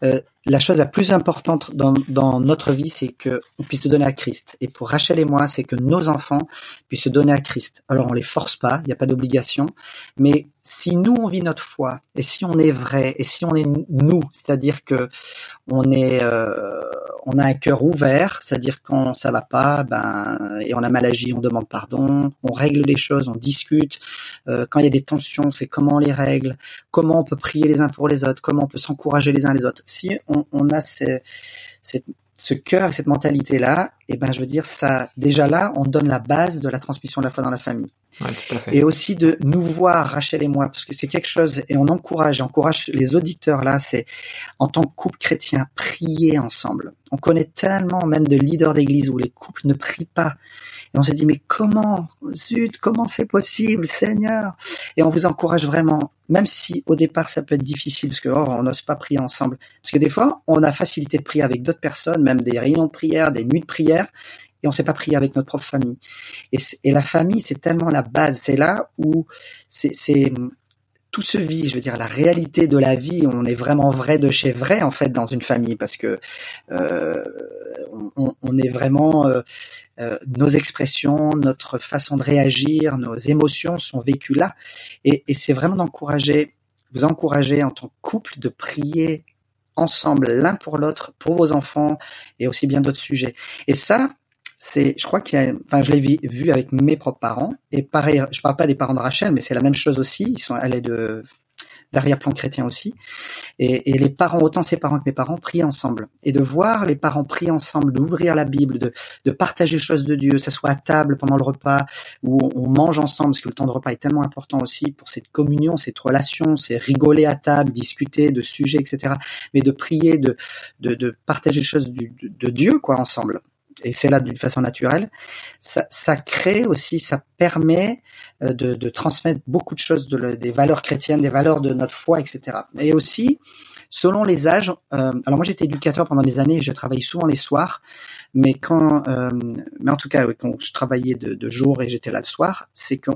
euh, la chose la plus importante dans, dans notre vie, c'est que on puisse se donner à Christ. Et pour Rachel et moi, c'est que nos enfants puissent se donner à Christ. Alors on les force pas, il n'y a pas d'obligation, mais si nous on vit notre foi et si on est vrai et si on est nous, c'est-à-dire que on est, euh, on a un cœur ouvert, c'est-à-dire quand ça va pas, ben et on a mal agi, on demande pardon, on règle les choses, on discute. Euh, quand il y a des tensions, c'est comment on les règle, comment on peut prier les uns pour les autres, comment on peut s'encourager les uns les autres. Si on, a cette ce cœur et cette mentalité là, et eh ben je veux dire ça déjà là, on donne la base de la transmission de la foi dans la famille. Et aussi de nous voir Rachel et moi parce que c'est quelque chose et on encourage, encourage les auditeurs là, c'est en tant que couple chrétien prier ensemble. On connaît tellement même de leaders d'église où les couples ne prient pas. Et on s'est dit mais comment? Zut, comment c'est possible, Seigneur? Et on vous encourage vraiment même si au départ ça peut être difficile parce que oh, on n'ose pas prier ensemble parce que des fois on a facilité de prier avec d'autres personnes, même des réunions de prière, des nuits de prière et on sait pas prier avec notre propre famille. Et, la famille, c'est tellement la base. C'est là où c'est tout se vit, je veux dire, la réalité de la vie, on est vraiment vrai de chez vrai en fait dans une famille parce que euh, on, on, est vraiment euh, euh, nos expressions, notre façon de réagir, nos émotions sont vécues là, et, et c'est vraiment d'encourager, vous encourager en tant que couple de prier ensemble l'un pour l'autre, pour vos enfants et aussi bien d'autres sujets. Et ça, c'est, je crois qu'il y a, enfin, je l'ai vu, avec mes propres parents. Et pareil, je parle pas des parents de Rachel, mais c'est la même chose aussi. Ils sont, est de d'arrière-plan chrétien aussi. Et, et, les parents, autant ses parents que mes parents, prient ensemble. Et de voir les parents prier ensemble, d'ouvrir la Bible, de, de partager les choses de Dieu, que ce soit à table pendant le repas, où on mange ensemble, parce que le temps de repas est tellement important aussi pour cette communion, cette relation, c'est rigoler à table, discuter de sujets, etc. Mais de prier, de, de, de partager les choses de, de Dieu, quoi, ensemble et c'est là d'une façon naturelle, ça, ça, crée aussi, ça permet euh, de, de transmettre beaucoup de choses, de, des valeurs chrétiennes, des valeurs de notre foi, etc. Et aussi, selon les âges, euh, alors moi j'étais éducateur pendant des années, je travaillais souvent les soirs, mais quand, euh, mais en tout cas quand je travaillais de, de jour et j'étais là le soir, c'est que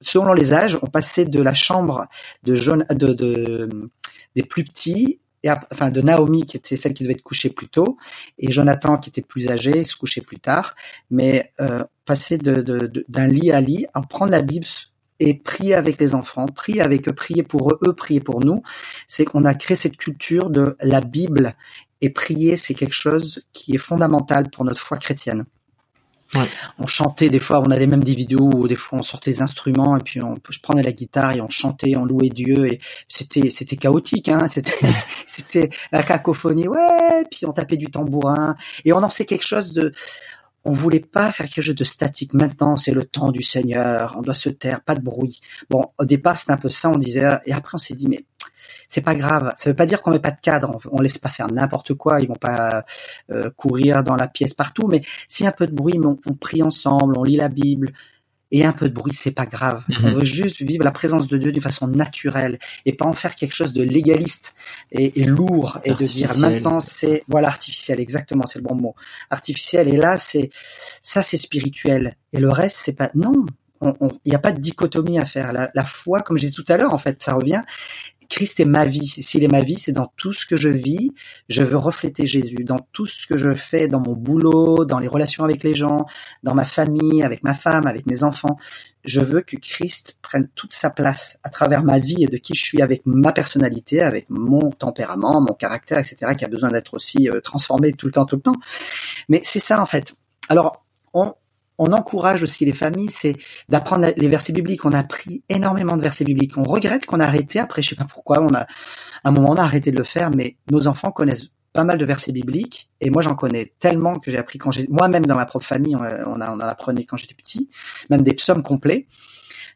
selon les âges, on passait de la chambre de, jaune, de, de des plus petits et enfin de Naomi qui était celle qui devait être couchée plus tôt et Jonathan qui était plus âgé se couchait plus tard. Mais euh, passer d'un de, d'un lit à lit en prendre la Bible et prier avec les enfants prier avec eux prier pour eux, eux prier pour nous c'est qu'on a créé cette culture de la Bible. Et prier c'est quelque chose qui est fondamental pour notre foi chrétienne On chantait des fois, on avait même des vidéos où des fois on sortait les instruments et puis on, je prenais la guitare et on chantait, on louait Dieu et c'était c'était chaotique, hein, c'était c'était la cacophonie, ouais, puis on tapait du tambourin et on en faisait quelque chose de, on voulait pas faire quelque chose de statique. Maintenant, c'est le temps du Seigneur, on doit se taire, pas de bruit. Bon, au départ c'était un peu ça, on disait et après on s'est dit mais c'est pas grave. Ça veut pas dire qu'on met pas de cadre. On, laisse pas faire n'importe quoi. Ils vont pas euh, courir dans la pièce partout. Mais s'il y a un peu de bruit, on, on, prie ensemble, on lit la Bible. Et un peu de bruit, c'est pas grave. On mhm. veut juste vivre la présence de Dieu d'une façon naturelle et pas en faire quelque chose de légaliste et, lourd et de dire maintenant c'est voilà artificiel. Exactement, c'est le bon mot. Artificiel. Et là, c'est ça, c'est spirituel. Et le reste, c'est pas non il n'y a pas de dichotomie à faire. La, la foi, comme j'ai dit tout à l'heure, en fait, ça revient, Christ est ma vie. S'il est ma vie, c'est dans tout ce que je vis, je veux refléter Jésus. Dans tout ce que je fais, dans mon boulot, dans les relations avec les gens, dans ma famille, avec ma femme, avec mes enfants, je veux que Christ prenne toute sa place à travers ma vie et de qui je suis avec ma personnalité, avec mon tempérament, mon caractère, etc., qui a besoin d'être aussi euh, transformé tout le temps, tout le temps. Mais c'est ça en fait. Alors, on, on encourage aussi les familles, c'est d'apprendre les versets bibliques. On a appris énormément de versets bibliques. On regrette qu'on a arrêté. Après, je sais pas pourquoi. On a, à un moment, on a arrêté de le faire, mais nos enfants connaissent pas mal de versets bibliques. Et moi, j'en connais tellement que j'ai appris quand j'ai, moi-même dans ma propre famille, on, a, on en apprenait quand j'étais petit, même des psaumes complets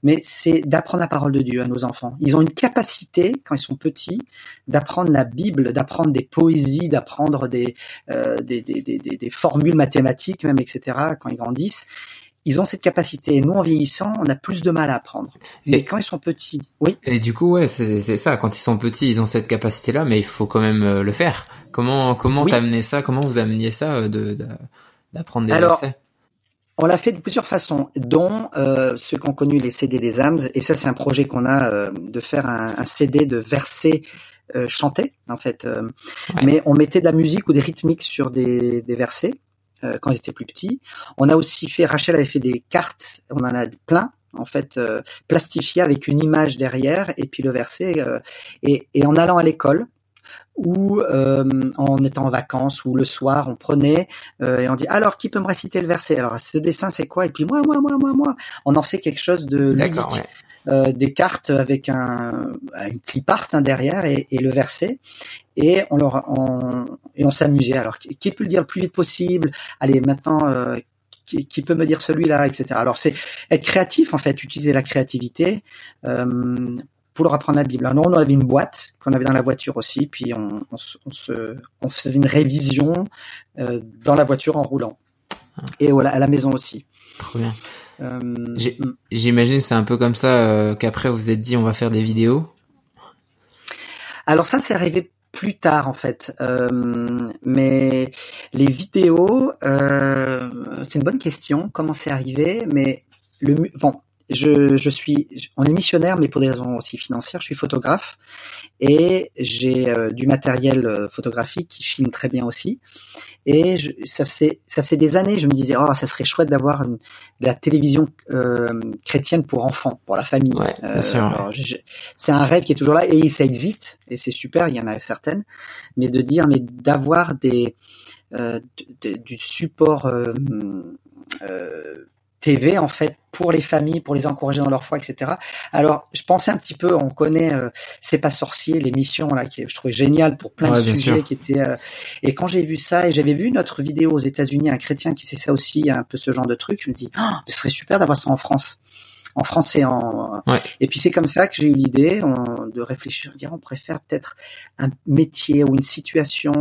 mais c'est d'apprendre la parole de Dieu à nos enfants. Ils ont une capacité, quand ils sont petits, d'apprendre la Bible, d'apprendre des poésies, d'apprendre des, euh, des, des, des, des, formules mathématiques, même, etc., quand ils grandissent. Ils ont cette capacité. Et nous, en vieillissant, on a plus de mal à apprendre. Mais quand ils sont petits, oui. Et du coup, ouais, c'est ça. Quand ils sont petits, ils ont cette capacité-là, mais il faut quand même euh, le faire. Comment, comment t'amener ça? Comment vous ameniez ça euh, de, d'apprendre des Alors, versets on l'a fait de plusieurs façons, dont euh, ceux qui ont connu les CD des AMS, et ça c'est un projet qu'on a euh, de faire un, CD de versets euh, chantés en fait. Euh, mais on mettait de la musique ou des rythmiques sur des, des versets quand ils étaient plus petits. On a aussi fait, Rachel avait fait des cartes, on en a plein en fait plastifiées avec une image derrière et puis le verset. et, et en allant à l'école, ou euh, en étant en vacances ou le soir on prenait euh, et on dit alors qui peut me réciter le verset? Alors ce dessin c'est quoi? Et puis moi moi moi moi moi. On en fait quelque chose de ludique euh, des cartes avec un une clip art hein, derrière et, et, le verset. Et on leur on, et on s'amusait. Alors qui, qui, peut le dire le plus vite possible? Allez maintenant euh, qui, qui, peut me dire celui-là, etc. Alors c'est être créatif en fait, utiliser la créativité euh, pour leur apprendre la Bible. Alors, nous, on avait une boîte qu'on avait dans la voiture aussi, puis on, on, se, on faisait une révision euh, dans la voiture en roulant. Ah. Et voilà, à la maison aussi. Trop bien. Euh, mm. J'imagine c'est un peu comme ça euh, qu'après vous vous êtes dit on va faire des vidéos. Alors ça, c'est arrivé plus tard en fait. Euh, mais les vidéos, euh, c'est une bonne question. Comment c'est arrivé Mais le bon, je, je, suis, on est missionnaire, mais pour des raisons aussi financières, je suis photographe et j'ai euh, du matériel euh, photographique qui filme très bien aussi. Et je, ça fait ça fait des années, je me disais oh ça serait chouette d'avoir de la télévision euh, chrétienne pour enfants, pour la famille. Ouais, euh, c'est un rêve qui est toujours là et ça existe et c'est super, il y en a certaines. Mais de dire mais d'avoir des du support TV en fait pour les familles, pour les encourager dans leur foi, etc. Alors, je pensais un petit peu, on connaît euh, C'est pas sorcier, l'émission là qui je trouvais géniale pour plein de sujets qui étaient. Euh, et quand j'ai vu ça et j'avais vu notre vidéo aux États-Unis, un chrétien qui fait ça aussi, un peu ce genre de truc, je me dis, oh, ce serait super d'avoir ça en France. en français. En... Ouais. Et puis c'est comme ça que j'ai eu l'idée de réfléchir, de dire on préfère peut-être un métier ou une situation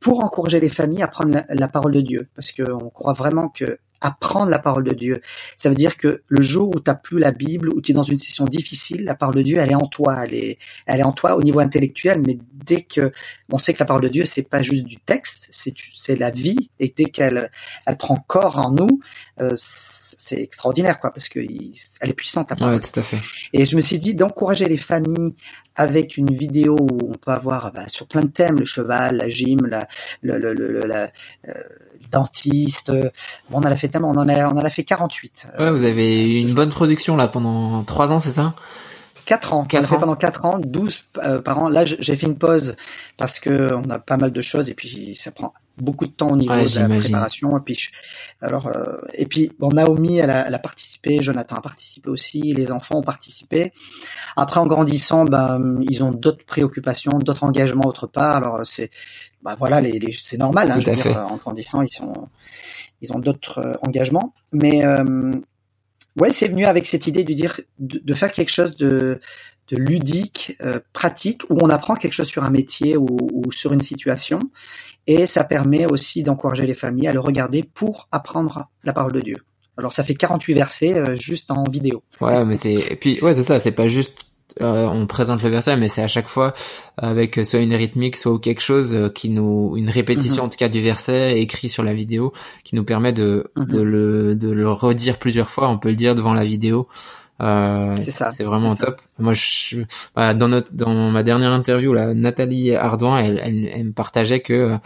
pour encourager les familles à prendre la, la parole de Dieu, parce que on croit vraiment que apprendre la parole de Dieu, ça veut dire que le jour où tu n'as plus la Bible, où tu es dans une situation difficile, la parole de Dieu, elle est en toi, elle est, elle est en toi au niveau intellectuel, mais dès que on sait que la parole de Dieu, c'est pas juste du texte, c'est c'est la vie, et dès qu'elle elle prend corps en nous, euh, c'est extraordinaire, quoi, parce que il- elle est puissante la parole. Ouais, tout à fait. Et je me suis dit d'encourager les familles avec une vidéo où on peut avoir bah, sur plein de thèmes le cheval, la gym, la, le, le, le, le- la, euh, dentiste. Bon, on en a fait tellement, on en a, on en a fait 48. euh, Ouais, vous avez eu une bonne production là pendant trois ans, c'est ça? 4 ans. Quatre on a fait pendant 4 ans, 12 euh, par an. Là, j'ai fait une pause parce que on a pas mal de choses et puis ça prend beaucoup de temps au niveau Ouais, de la préparation. Et puis, je- alors, euh, et puis, bon, Naomi, elle a, elle a participé, Jonathan a participé aussi, les enfants ont participé. Après, en grandissant, ben, ils ont d'autres préoccupations, d'autres engagements autre part. Alors, c'est, bah voilà, les, les- c'est normal. Hein, Tout je veux dire, fait. en grandissant, ils sont, ils ont d'autres euh, engagements. Mais euh, ouais, c'est venu avec cette idée de dire de, de faire quelque chose de, de ludique, euh, pratique, où on apprend quelque chose sur un métier ou, ou sur une situation, et ça permet aussi d'encourager les familles à le regarder pour apprendre la parole de Dieu. Alors ça fait 48 versets euh, juste en vidéo. Ouais, mais c'est et puis ouais, c'est ça, c'est pas juste euh, on présente le verset, mais c'est à chaque fois avec soit une rythmique, soit quelque chose euh, qui nous une répétition Mhm. en tout cas du verset écrit sur la vidéo qui nous permet de Mhm. de le de le redire plusieurs fois. On peut le dire devant la vidéo. Euh, C'est vraiment ça. top. Moi, je, voilà, dans notre, dans ma dernière interview, là, Nathalie Ardouin, elle, elle, elle me partageait que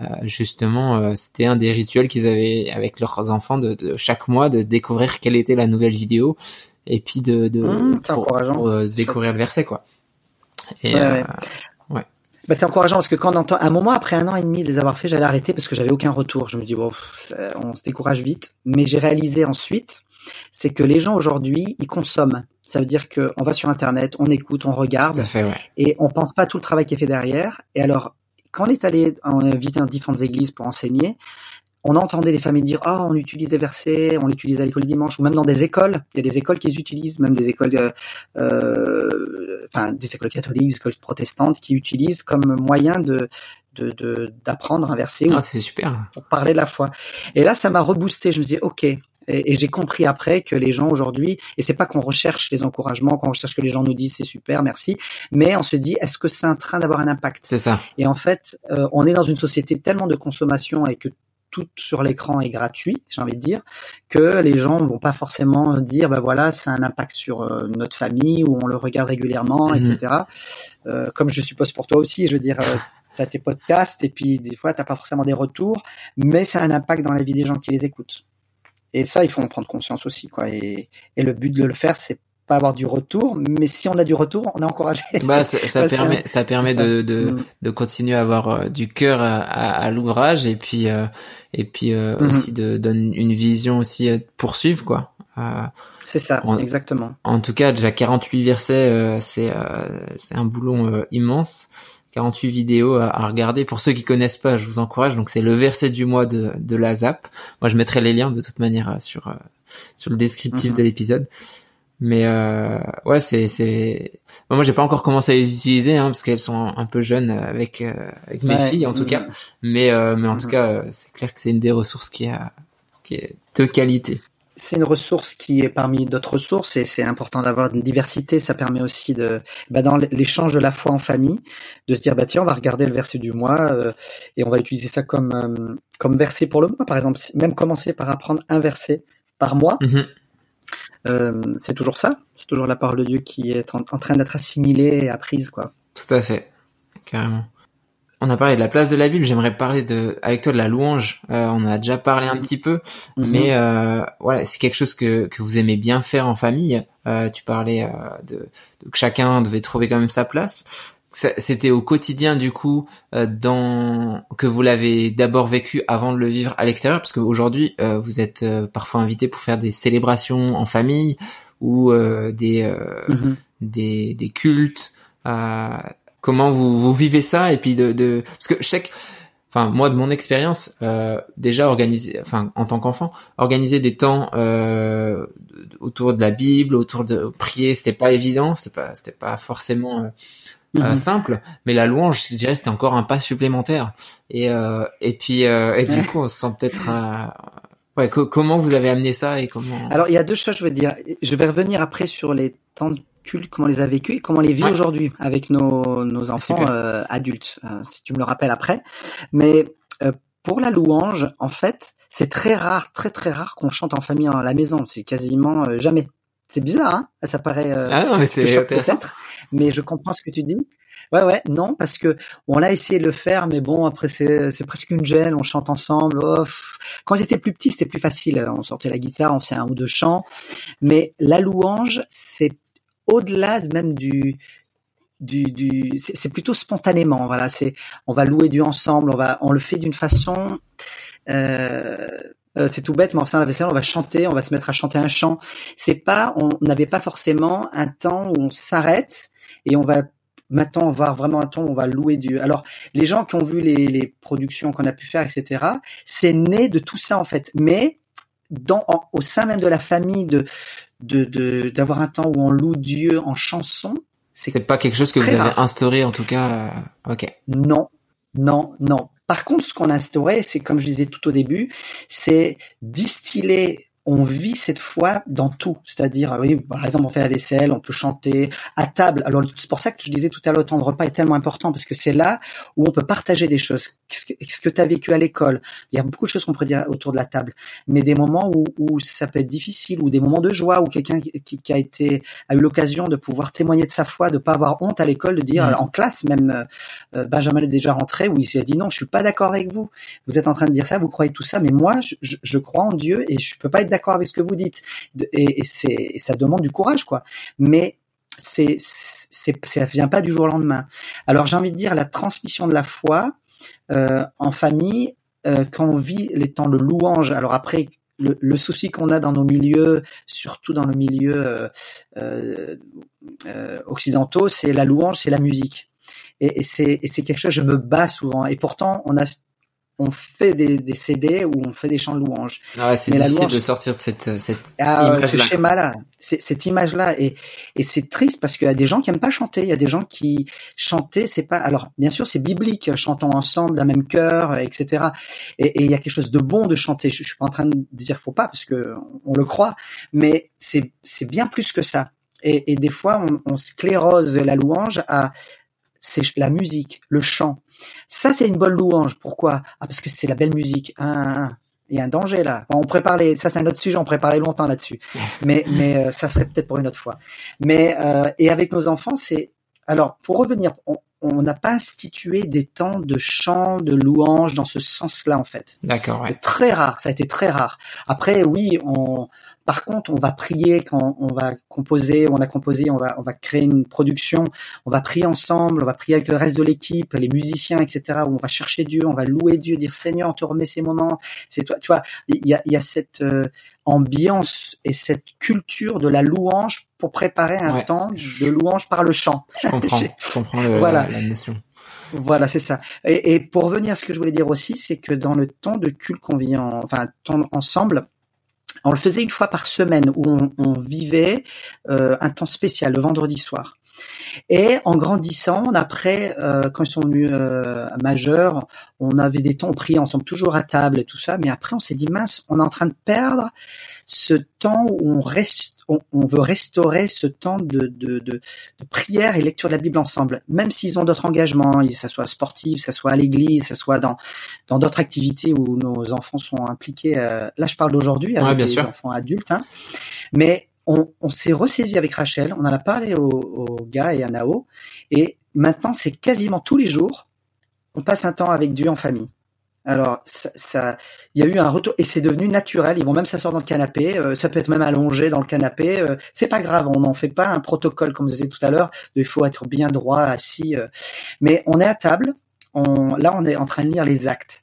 euh, justement, euh, c'était un des rituels qu'ils avaient avec leurs enfants de, de chaque mois de découvrir quelle était la nouvelle vidéo et puis de, de Mmh, c'est pour, encourageant. pour, euh, découvrir le verset, quoi. Et Ouais, euh, ouais. Bah, c'est encourageant parce que quand on entend un moment après un an et demi de les avoir fait, j'allais arrêter parce que j'avais aucun retour. Je me dis bon, on se décourage vite. Mais j'ai réalisé ensuite, c'est que les gens aujourd'hui, ils consomment. Ça veut dire que on va sur internet, on écoute, on regarde fait, ouais. et on pense pas à tout le travail qui est fait derrière. Et alors, quand on est allé en visiter dans différentes églises pour enseigner, on entendait les familles dire ah on utilise des versets, on l'utilise à l'école le dimanche ou même dans des écoles. Il y a des écoles qui les utilisent, même des écoles, euh, euh, enfin des écoles catholiques, des écoles protestantes qui utilisent comme moyen de d'apprendre un verset Ah, c'est super. pour parler de la foi. Et là, ça m'a reboosté. Je me dis, ok. Et, et j'ai compris après que les gens aujourd'hui, et c'est pas qu'on recherche les encouragements, qu'on recherche que les gens nous disent c'est super, merci, mais on se dit, est-ce que c'est en train d'avoir un impact? C'est ça. Et en fait, euh, on est dans une société tellement de consommation et que tout sur l'écran est gratuit, j'ai envie de dire, que les gens vont pas forcément dire, bah voilà, c'est un impact sur euh, notre famille ou on le regarde régulièrement, Mhm. etc. Euh, comme je suppose pour toi aussi, je veux dire, euh, t'as tes podcasts et puis des fois t'as pas forcément des retours, mais ça a un impact dans la vie des gens qui les écoutent. Et ça, il faut en prendre conscience aussi, quoi. Et, et le but de le faire, c'est pas avoir du retour, mais si on a du retour, on est encouragé. Bah, ça, ça Ouais, permet, ça permet ça. de, de, Mm. de continuer à avoir euh, du cœur à, à, à l'ouvrage et puis euh, et puis euh, Mhm. aussi de donner une vision aussi euh, poursuivre quoi. Euh, C'est ça, exactement. en tout cas, déjà 48 versets, euh, c'est euh, c'est un boulon euh, immense. 48 vidéos à, à regarder. Pour ceux qui connaissent pas, je vous encourage. Donc c'est le verset du mois de, de la ZAP. Moi, je mettrai les liens de toute manière sur euh, sur le descriptif Mhm. de l'épisode. Mais euh, ouais, c'est c'est. Bon, moi, j'ai pas encore commencé à les utiliser hein, parce qu'elles sont un peu jeunes euh, avec euh, avec mes Ouais. filles en tout Mhm. cas. Mais euh, mais en Mhm. tout cas, euh, c'est clair que c'est une des ressources qui a qui est de qualité. C'est une ressource qui est parmi d'autres ressources et c'est important d'avoir une diversité. Ça permet aussi de, bah, dans l'échange de la foi en famille, de se dire bah tiens on va regarder le verset du mois euh, et on va utiliser ça comme comme verset pour le mois par exemple. Même commencer par apprendre un verset par mois, Mhm. Euh, c'est toujours ça. C'est toujours la parole de Dieu qui est en, en train d'être assimilée et apprise quoi. Tout à fait, carrément. On a parlé de la place de la Bible. J'aimerais parler de, avec toi de la louange. Euh, on a déjà parlé un petit peu, Mhm. mais euh, voilà, c'est quelque chose que que vous aimez bien faire en famille. Euh, tu parlais euh, de, de que chacun devait trouver quand même sa place. C'était au quotidien du coup euh, dans que vous l'avez d'abord vécu avant de le vivre à l'extérieur, parce qu'aujourd'hui euh, vous êtes euh, parfois invité pour faire des célébrations en famille ou euh, des euh, Mhm. des, des cultes euh, comment vous, vous vivez ça et puis de, de parce que je sais que enfin moi de mon expérience, euh, déjà organiser, enfin en tant qu'enfant, organiser des temps euh, autour de la Bible, autour de prier, c'était pas évident, c'était pas, c'était pas forcément euh, Mhm. simple, mais la louange, je dirais, c'était encore un pas supplémentaire. Et euh, et puis euh, et du coup, on se sent peut-être. ouais, co- comment vous avez amené ça et comment Alors, il y a deux choses, je veux dire. Je vais revenir après sur les temps de culte, comment on les a vécus et comment on les vit Ouais. aujourd'hui avec nos, nos enfants Super. euh, adultes, euh, si tu me le rappelles après. Mais euh, pour la louange, en fait, c'est très rare, très très rare qu'on chante en famille à la maison. C'est quasiment jamais. C'est bizarre, hein Ça paraît euh, Ah non, mais c'est peut-être, mais je comprends ce que tu dis. Ouais, ouais, non, parce que on a essayé de le faire, mais bon, après c'est c'est presque une gêne. On chante ensemble. Oh. Quand ils étaient plus petits, c'était plus facile. On sortait la guitare, on faisait un ou deux chants. Mais la louange, c'est au-delà même du du, du c'est plutôt spontanément. Voilà, c'est on va louer Dieu ensemble. On va on le fait d'une façon. Euh, euh, c'est tout bête, mais en faisant la vaisselle, on va chanter, on va se mettre à chanter un chant. C'est pas, on n'avait pas forcément un temps où on s'arrête et on va maintenant avoir vraiment un temps où on va louer Dieu. Alors, les gens qui ont vu les, les productions qu'on a pu faire, etc., c'est né de tout ça en fait. Mais dans, en- au sein même de la famille, de de de- d'avoir un temps où on loue Dieu en chanson, c'est pas quelque chose que vous avez rare. instauré en tout cas. euh, ok. non, non, non. Par contre, ce qu'on a instauré, c'est comme je disais tout au début, c'est distiller. On vit cette foi dans tout, c'est-à-dire, oui, par exemple, on fait la vaisselle, on peut chanter à table. Alors, c'est pour ça que je disais tout à l'heure, le temps de repas est tellement important parce que c'est là où on peut partager des choses. Qu'est-ce que, tu as vécu à l'école? Il y a beaucoup de choses qu'on pourrait dire autour de la table, mais des moments où, où ça peut être difficile, ou des moments de joie, où quelqu'un qui, qui- a été a eu l'occasion de pouvoir témoigner de sa foi, de pas avoir honte à l'école, de dire Mhm. en classe même euh, Benjamin est déjà rentré où il s'est dit non, je suis pas d'accord avec vous. Vous êtes en train de dire ça, vous croyez tout ça, mais moi, je, je- je crois en Dieu et je peux pas être d'accord avec ce que vous dites. Et, c'est, ça demande du courage, quoi. Mais c'est, c'est, ça vient pas du jour au lendemain. Alors j'ai envie de dire la transmission de la foi euh, en famille euh, quand on vit les temps de louange. Alors après. Le, souci qu'on a dans nos milieux, surtout dans le milieu euh, euh, occidentaux, c'est la louange, c'est la musique et, et c'est quelque chose je me bats souvent et pourtant on a on fait des, des CD où on fait des chants de louange Ah ouais, c'est difficile louange- de sortir de cette cette. ah, Image ce là. schéma là cette image là et et c'est triste parce qu'il y a des gens qui aiment pas chanter il y a des gens qui chanter c'est pas alors bien sûr c'est biblique chantons ensemble d'un même cœur etc et, et il y a quelque chose de bon de chanter je, je suis pas en train de dire faut pas parce que on le croit mais c'est c'est bien plus que ça et, et des fois on, on sclérose la louange à c'est la musique, le chant. Ça, c'est une bonne louange. Pourquoi? Ah, parce que c'est la belle musique. Ah, ah, ah. Il y a un danger là. Enfin, on prépare les. Ça, c'est un autre sujet. On préparait longtemps là-dessus. Mais, mais euh, ça serait peut-être pour une autre fois. Mais euh, et avec nos enfants, c'est. Alors, pour revenir, on on n'a pas institué des temps de chant, de louange dans ce sens-là en fait. D'accord, ouais. Très rare, ça a été très rare. Après, oui, on, par contre, on va prier quand on va composer, on a composé, on va, on va créer une production, on va prier ensemble, on va prier avec le reste de l'équipe, les musiciens, etc. Où on va chercher Dieu, on va louer Dieu, dire Seigneur, on te remet ces moments. C'est toi, tu vois, il y a, y a cette euh, ambiance et cette culture de la louange pour préparer un Ouais. temps de louange par le chant. Je comprends. J'ai- je comprends le, Voilà. la, la notion. Voilà, c'est ça. Et, et pour revenir à ce que je voulais dire aussi, c'est que dans le temps de culte qu'on vit en, enfin, temps ensemble, on le faisait une fois par semaine où on, on vivait euh, un temps spécial le vendredi soir. Et en grandissant, après, euh, quand ils sont venus euh, majeurs, on avait des temps, on priait ensemble, toujours à table et tout ça. Mais après, on s'est dit mince, on est en train de perdre ce temps où on reste, on, on veut restaurer ce temps de, de, de, de prière et lecture de la Bible ensemble, même s'ils ont d'autres engagements, que ça soit sportif, que ça soit à l'église, que ça soit dans dans d'autres activités où nos enfants sont impliqués. euh, là, je parle d'aujourd'hui avec Ouais, bien des sûr. enfants adultes, hein. mais on, s'est ressaisi avec Rachel, on en a parlé aux au gars et à Nao, et maintenant c'est quasiment tous les jours, on passe un temps avec Dieu en famille. Alors, ça, il y a eu un retour et c'est devenu naturel. Ils vont même s'asseoir dans le canapé. euh, ça peut être même allongé dans le canapé. euh, c'est pas grave. On n'en fait pas un protocole comme je disais tout à l'heure. Il faut être bien droit, assis. euh. mais on est à table. On, là, on est en train de lire les actes.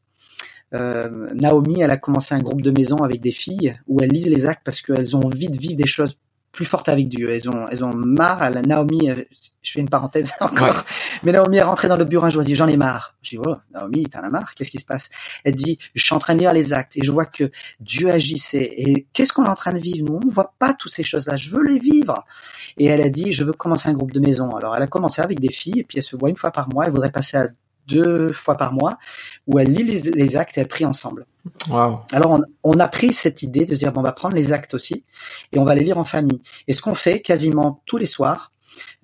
Euh, Naomi, elle a commencé un groupe de maison avec des filles où elles lisent les actes parce qu'elles ont envie de vivre des choses plus fortes avec Dieu. Elles ont, elles ont marre. La Naomi, euh, je fais une parenthèse encore, mais Naomi est rentrée dans le bureau un jour, elle dit j'en ai marre. Je dis oh Naomi, t'en as marre? Qu'est-ce qui se passe? Elle dit je suis en train de lire les actes et je vois que Dieu agissait. Et qu'est-ce qu'on est en train de vivre? Nous, on ne voit pas toutes ces choses-là. Je veux les vivre. Et elle a dit je veux commencer un groupe de maison. Alors elle a commencé avec des filles et puis elle se voit une fois par mois. Elle voudrait passer à deux fois par mois où elle lit les, actes et elle prie ensemble. Wow. Alors on, a pris cette idée de dire bon, on va prendre les actes aussi et on va les lire en famille. Et ce qu'on fait quasiment tous les soirs,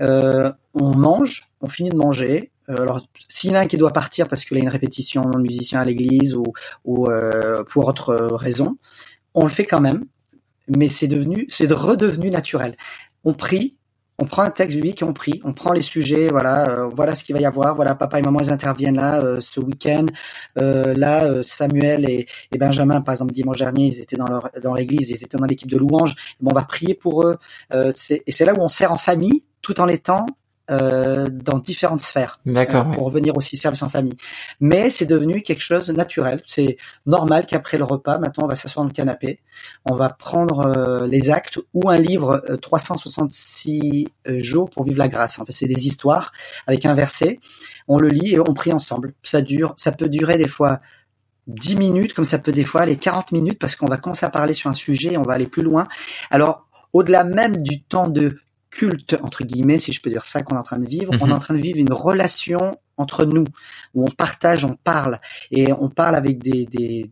euh, on mange, on finit de manger. Euh, alors s'il y en a un qui doit partir parce qu'il a une répétition musicien à l'église ou, ou euh, pour autre raison, on le fait quand même. Mais c'est devenu, c'est redevenu naturel. On prie, on prend un texte biblique et on prie, on prend les sujets, voilà, euh, voilà ce qu'il va y avoir, voilà, papa et maman ils interviennent là euh, ce week-end, euh, là Samuel et, Benjamin par exemple dimanche dernier ils étaient dans l'église, ils étaient dans l'équipe de louange, bon on va prier pour eux, et c'est là où on sert en famille tout en étant euh, dans différentes sphères. D'accord. Euh, pour revenir aussi service en famille. Mais c'est devenu quelque chose de naturel. C'est normal qu'après le repas, maintenant on va s'asseoir dans le canapé, on va prendre euh, les actes ou un livre 366 jours pour vivre la grâce. En fait, c'est des histoires avec un verset. On le lit et on prie ensemble. Ça dure, ça peut durer des fois 10 minutes, comme ça peut des fois aller 40 minutes parce qu'on va commencer à parler sur un sujet, on va aller plus loin. Alors, au-delà même du temps de culte, entre guillemets, si je peux dire ça, qu'on est en train de vivre. On est mhm. en train de vivre une relation entre nous, où on partage, on parle, et on parle avec des, des,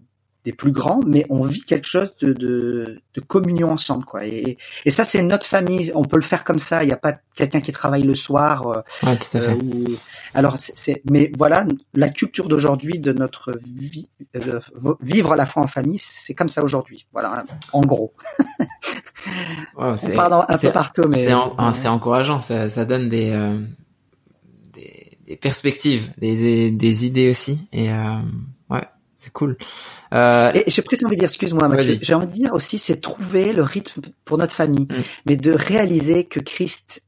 des plus grands, mais on vit quelque chose de, de, de communion ensemble, quoi. Et, et ça, c'est notre famille. On peut le faire comme ça. Il n'y a pas quelqu'un qui travaille le soir. Euh, ouais, tout à fait. Euh, alors, c'est, mais voilà, la culture d'aujourd'hui de notre vie, euh, vivre la foi en famille, c'est comme ça aujourd'hui. Voilà, en gros. C'est, un peu partout, mais c'est, c'est encourageant. Ça, ça donne des, euh, des, des perspectives, des, des, idées aussi. Et euh, ouais, c'est cool. Euh... Et j'ai presque envie de dire, excuse-moi, j'ai envie de dire aussi, c'est trouver le rythme pour notre famille, mm. mais de réaliser que Christ,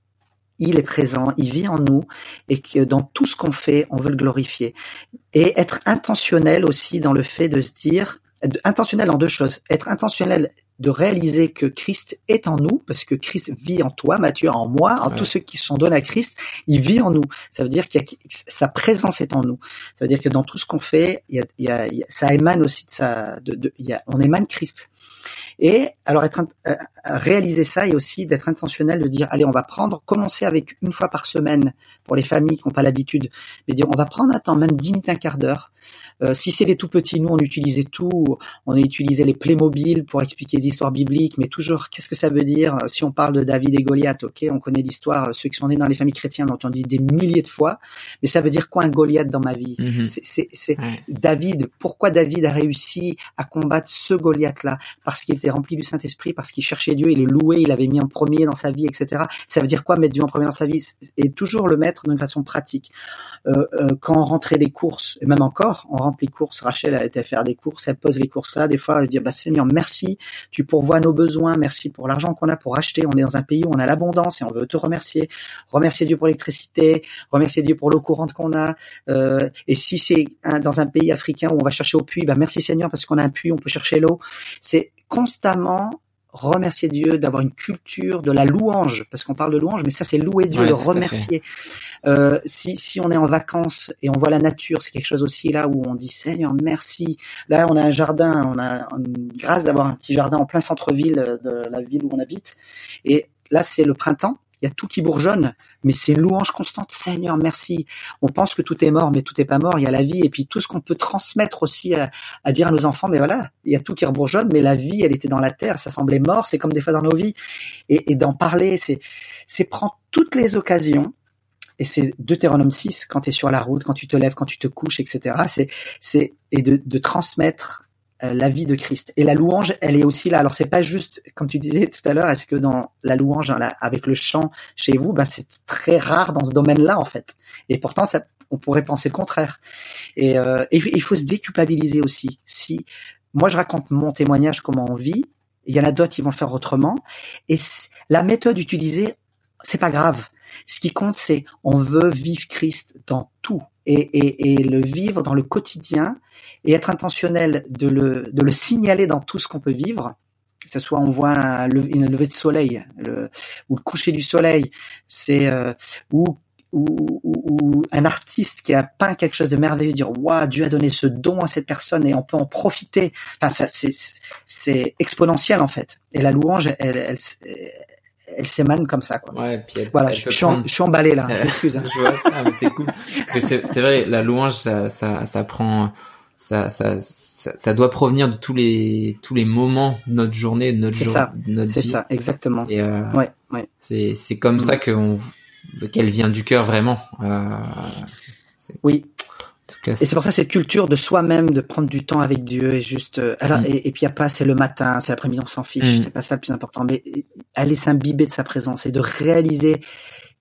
il est présent, il vit en nous, et que dans tout ce qu'on fait, on veut le glorifier. Et être intentionnel aussi dans le fait de se dire, intentionnel en deux choses, être intentionnel de réaliser que Christ est en nous, parce que Christ vit en toi, Matthieu en moi, en tous ceux qui sont donnés à Christ, il vit en nous. Ça veut dire que sa présence est en nous. Ça veut dire que dans tout ce qu'on fait, il y a, ça émane aussi de sa, de, il y a, on émane Christ. Et alors être euh, réaliser ça et aussi d'être intentionnel de dire allez on va prendre commencer avec une fois par semaine pour les familles qui n'ont pas l'habitude, mais dire on va prendre un temps même dix minutes un quart d'heure euh, si c'est les tout petits, nous on utilisait tout, on utilisait les Playmobil pour expliquer des histoires bibliques, mais toujours qu'est-ce que ça veut dire euh, si on parle de David et Goliath? Ok, on connaît l'histoire, euh, ceux qui sont nés dans les familles chrétiennes ont entendu des milliers de fois, mais ça veut dire quoi un Goliath dans ma vie? Mhm. C'est David. Pourquoi David a réussi à combattre ce Goliath-là? Parce qu'il était rempli du Saint-Esprit, parce qu'il cherchait Dieu, il le louait, il l'avait mis en premier dans sa vie, etc. Ça veut dire quoi mettre Dieu en premier dans sa vie? Et toujours le mettre d'une façon pratique. Euh, quand on rentrait des courses, et même encore, on les courses. Rachel a été faire des courses, elle pose les courses là. Des fois, elle dit bah Seigneur, merci, tu pourvois nos besoins, merci pour l'argent qu'on a pour acheter. On est dans un pays où on a l'abondance et on veut te remercier. Remercier Dieu pour l'électricité, remercier Dieu pour l'eau courante qu'on a. Euh, et si c'est dans un pays africain où on va chercher au puits, bah merci Seigneur parce qu'on a un puits, on peut chercher l'eau. C'est constamment remercier Dieu, d'avoir une culture de la louange, parce qu'on parle de louange, mais ça c'est louer Dieu, le remercier. Euh, si, si on est en vacances et on voit la nature, c'est quelque chose aussi là où on dit Seigneur merci. Là on a un jardin, on a une grâce d'avoir un petit jardin en plein centre-ville de la ville où on habite, et là c'est le printemps il y a tout qui bourgeonne, mais c'est louange constante. Seigneur, merci. On pense que tout est mort, mais tout est pas mort. Il y a la vie et puis tout ce qu'on peut transmettre aussi à, dire à nos enfants. Mais voilà, il y a tout qui rebourgeonne, mais la vie, elle était dans la terre. Ça semblait mort. C'est comme des fois dans nos vies. Et, d'en parler, c'est, prendre toutes les occasions et c'est Deutéronome 6, quand tu es sur la route, quand tu te lèves, quand tu te couches, etc. C'est, c'est, et de, de transmettre la vie de Christ. Et la louange, elle est aussi là. Alors c'est pas juste, comme tu disais tout à l'heure, est-ce que dans la louange, avec le chant chez vous, ben c'est très rare dans ce domaine-là en fait. Et pourtant, ça, on pourrait penser le contraire. Et, euh, il faut se déculpabiliser aussi. Si moi je raconte mon témoignage, comment on vit, il y en a d'autres qui vont le faire autrement. Et la méthode utilisée, c'est pas grave. Ce qui compte, c'est on veut vivre Christ dans tout et, et, et le vivre dans le quotidien et être intentionnel de le, de le signaler dans tout ce qu'on peut vivre, que ce soit on voit un une levée de soleil ou le coucher du soleil, c'est euh, ou, ou, ou, un artiste qui a peint quelque chose de merveilleux, dire waouh Dieu a donné ce don à cette personne et on peut en profiter. Enfin, ça c'est c'est exponentiel en fait. Et la louange, elle, elle, elle s'émane comme ça quoi. Ouais, puis voilà, je, suis je, suis emballé là. Excuse. Hein. je vois ça, mais c'est cool. c'est vrai, la louange, ça, ça, ça prend, ça, ça, ça, doit provenir de tous les tous les moments de notre journée, de notre jour, ça. de notre C'est ça, exactement. Et euh, ouais, ouais. C'est c'est comme ça que on qu'elle vient du cœur vraiment. Euh, oui. et c'est pour ça cette culture de soi-même, de prendre du temps avec Dieu et juste. Euh, alors mm. et, et, puis il a pas, c'est le matin, c'est l'après-midi, on s'en fiche, mm. c'est pas ça le plus important. Mais aller s'imbiber de sa présence et de réaliser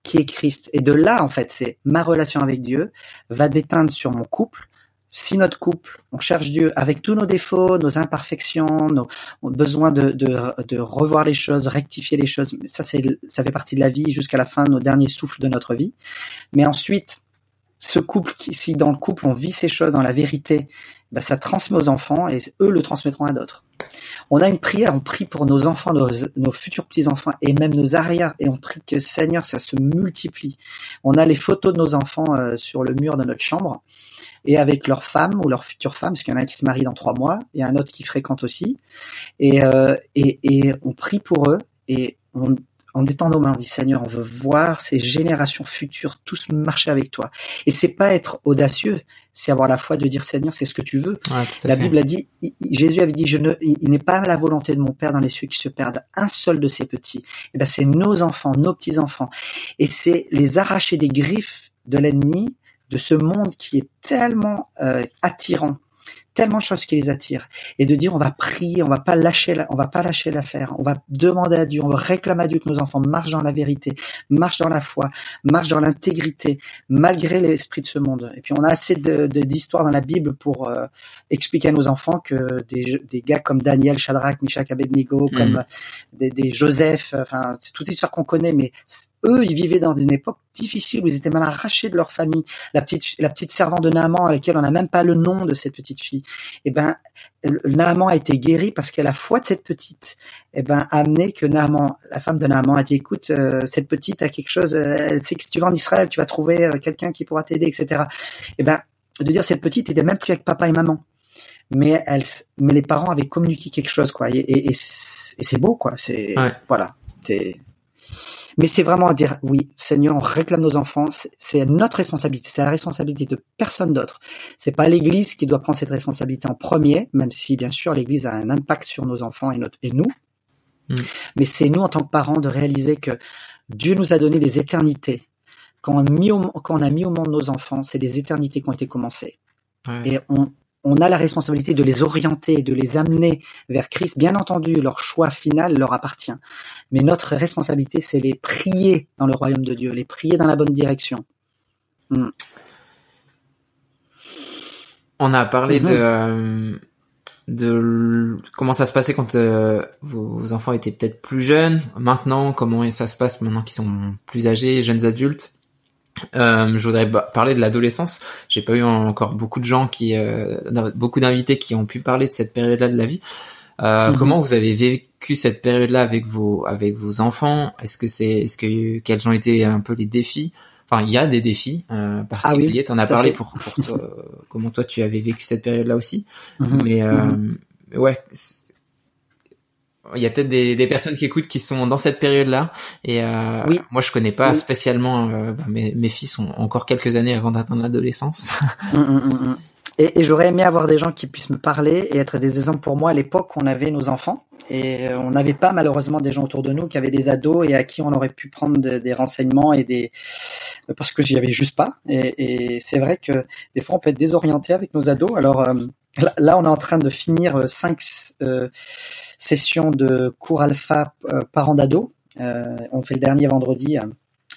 qui est Christ. Et de là, en fait, c'est ma relation avec Dieu va déteindre sur mon couple, si notre couple, on cherche Dieu avec tous nos défauts, nos imperfections, nos, besoins de, de, de, revoir les choses, de rectifier les choses, ça c'est ça fait partie de la vie jusqu'à la fin, nos derniers souffles de notre vie. Mais ensuite, ce couple, si dans le couple on vit ces choses dans la vérité, bah, ça transmet aux enfants et eux le transmettront à d'autres. On a une prière, on prie pour nos enfants, nos, nos futurs petits-enfants et même nos arrières, et on prie que Seigneur, ça se multiplie. On a les photos de nos enfants euh, sur le mur de notre chambre, et avec leur femme ou leur future femme, parce qu'il y en a un qui se marie dans trois mois et un autre qui fréquente aussi. Et, euh, et, et on prie pour eux et on, en étant nos mains, on dit Seigneur, on veut voir ces générations futures tous marcher avec toi. Et c'est pas être audacieux, c'est avoir la foi de dire Seigneur, c'est ce que tu veux. la Bible a dit, Jésus avait dit, je ne, il n'est pas la volonté de mon Père dans les cieux qui se perdent un seul de ses petits. Et eh ben c'est nos enfants, nos petits enfants, et c'est les arracher des griffes de l'ennemi de ce monde qui est tellement euh, attirant tellement de choses qui les attirent et de dire on va prier, on va pas lâcher, la, on va pas lâcher l'affaire, on va demander à Dieu, on va réclamer à Dieu que nos enfants marchent dans la vérité, marchent dans la foi, marchent dans l'intégrité, malgré l'esprit de ce monde. Et puis on a assez de d'histoires dans la Bible pour euh, expliquer à nos enfants que des, des gars comme Daniel, Shadrach, Meshach, Abednego, mm. comme des, des, Joseph, enfin c'est toutes les histoires qu'on connaît, mais eux ils vivaient dans une époque difficile où ils étaient même arrachés de leur famille. La petite la petite servante de Naaman à laquelle on n'a même pas le nom de cette petite fille eh ben, Naaman a été guéri parce que la foi de cette petite, eh ben, a amené que Naaman, la femme de Naaman, a dit, écoute, euh, cette petite a quelque chose, euh, elle sait que si tu vas en Israël, tu vas trouver euh, quelqu'un qui pourra t'aider, etc. Eh ben, de dire cette petite était même plus avec papa et maman, mais elle, mais les parents avaient communiqué quelque chose, quoi. Et, et, c'est beau, quoi. C'est voilà. C'est mais c'est vraiment à dire, oui, Seigneur, on réclame nos enfants, c'est notre responsabilité, c'est la responsabilité de personne d'autre. C'est pas l'Église qui doit prendre cette responsabilité en premier, même si bien sûr l'Église a un impact sur nos enfants et, notre, et nous. Mm. Mais c'est nous en tant que parents de réaliser que Dieu nous a donné des éternités. Quand on, a mis au, quand on a mis au monde nos enfants, c'est des éternités qui ont été commencées. Et on, on a la responsabilité de les orienter, de les amener vers Christ. Bien entendu, leur choix final leur appartient. Mais notre responsabilité, c'est les prier dans le royaume de Dieu, les prier dans la bonne direction. Hmm. On a parlé de, mhm. euh, de comment ça se passait quand euh, vos enfants étaient peut-être plus jeunes. Maintenant, comment ça se passe maintenant qu'ils sont plus âgés, jeunes adultes? Euh, je voudrais parler de l'adolescence. J'ai pas eu encore beaucoup de gens qui, euh, beaucoup d'invités qui ont pu parler de cette période-là de la vie. Euh, mhm. Comment vous avez vécu cette période-là avec vos avec vos enfants? Est-ce que c'est est-ce que quels ont été un peu les défis? Enfin, il y a des défis euh, particuliers. Ah T'en as parlé pour, pour toi, comment toi tu avais vécu cette période-là aussi. Mhm. Mais euh, mhm. ouais, il y a peut-être des, des, personnes qui écoutent qui sont dans cette période-là. Et euh, oui. moi, je connais pas spécialement. Euh, bah, mes, mes fils ont encore quelques années avant d'atteindre l'adolescence. Hum, hum, hum, et, et j'aurais aimé avoir des gens qui puissent me parler et être des exemples pour moi. À l'époque, on avait nos enfants et euh, on n'avait pas malheureusement des gens autour de nous qui avaient des ados et à qui on aurait pu prendre des renseignements et des parce que j'y avais juste pas. Et, et c'est vrai que des fois, on peut être désorienté avec nos ados. Alors euh, là, on est en train de finir cinq session de cours alpha euh, parents d'ado. Euh, on fait le dernier vendredi. Euh,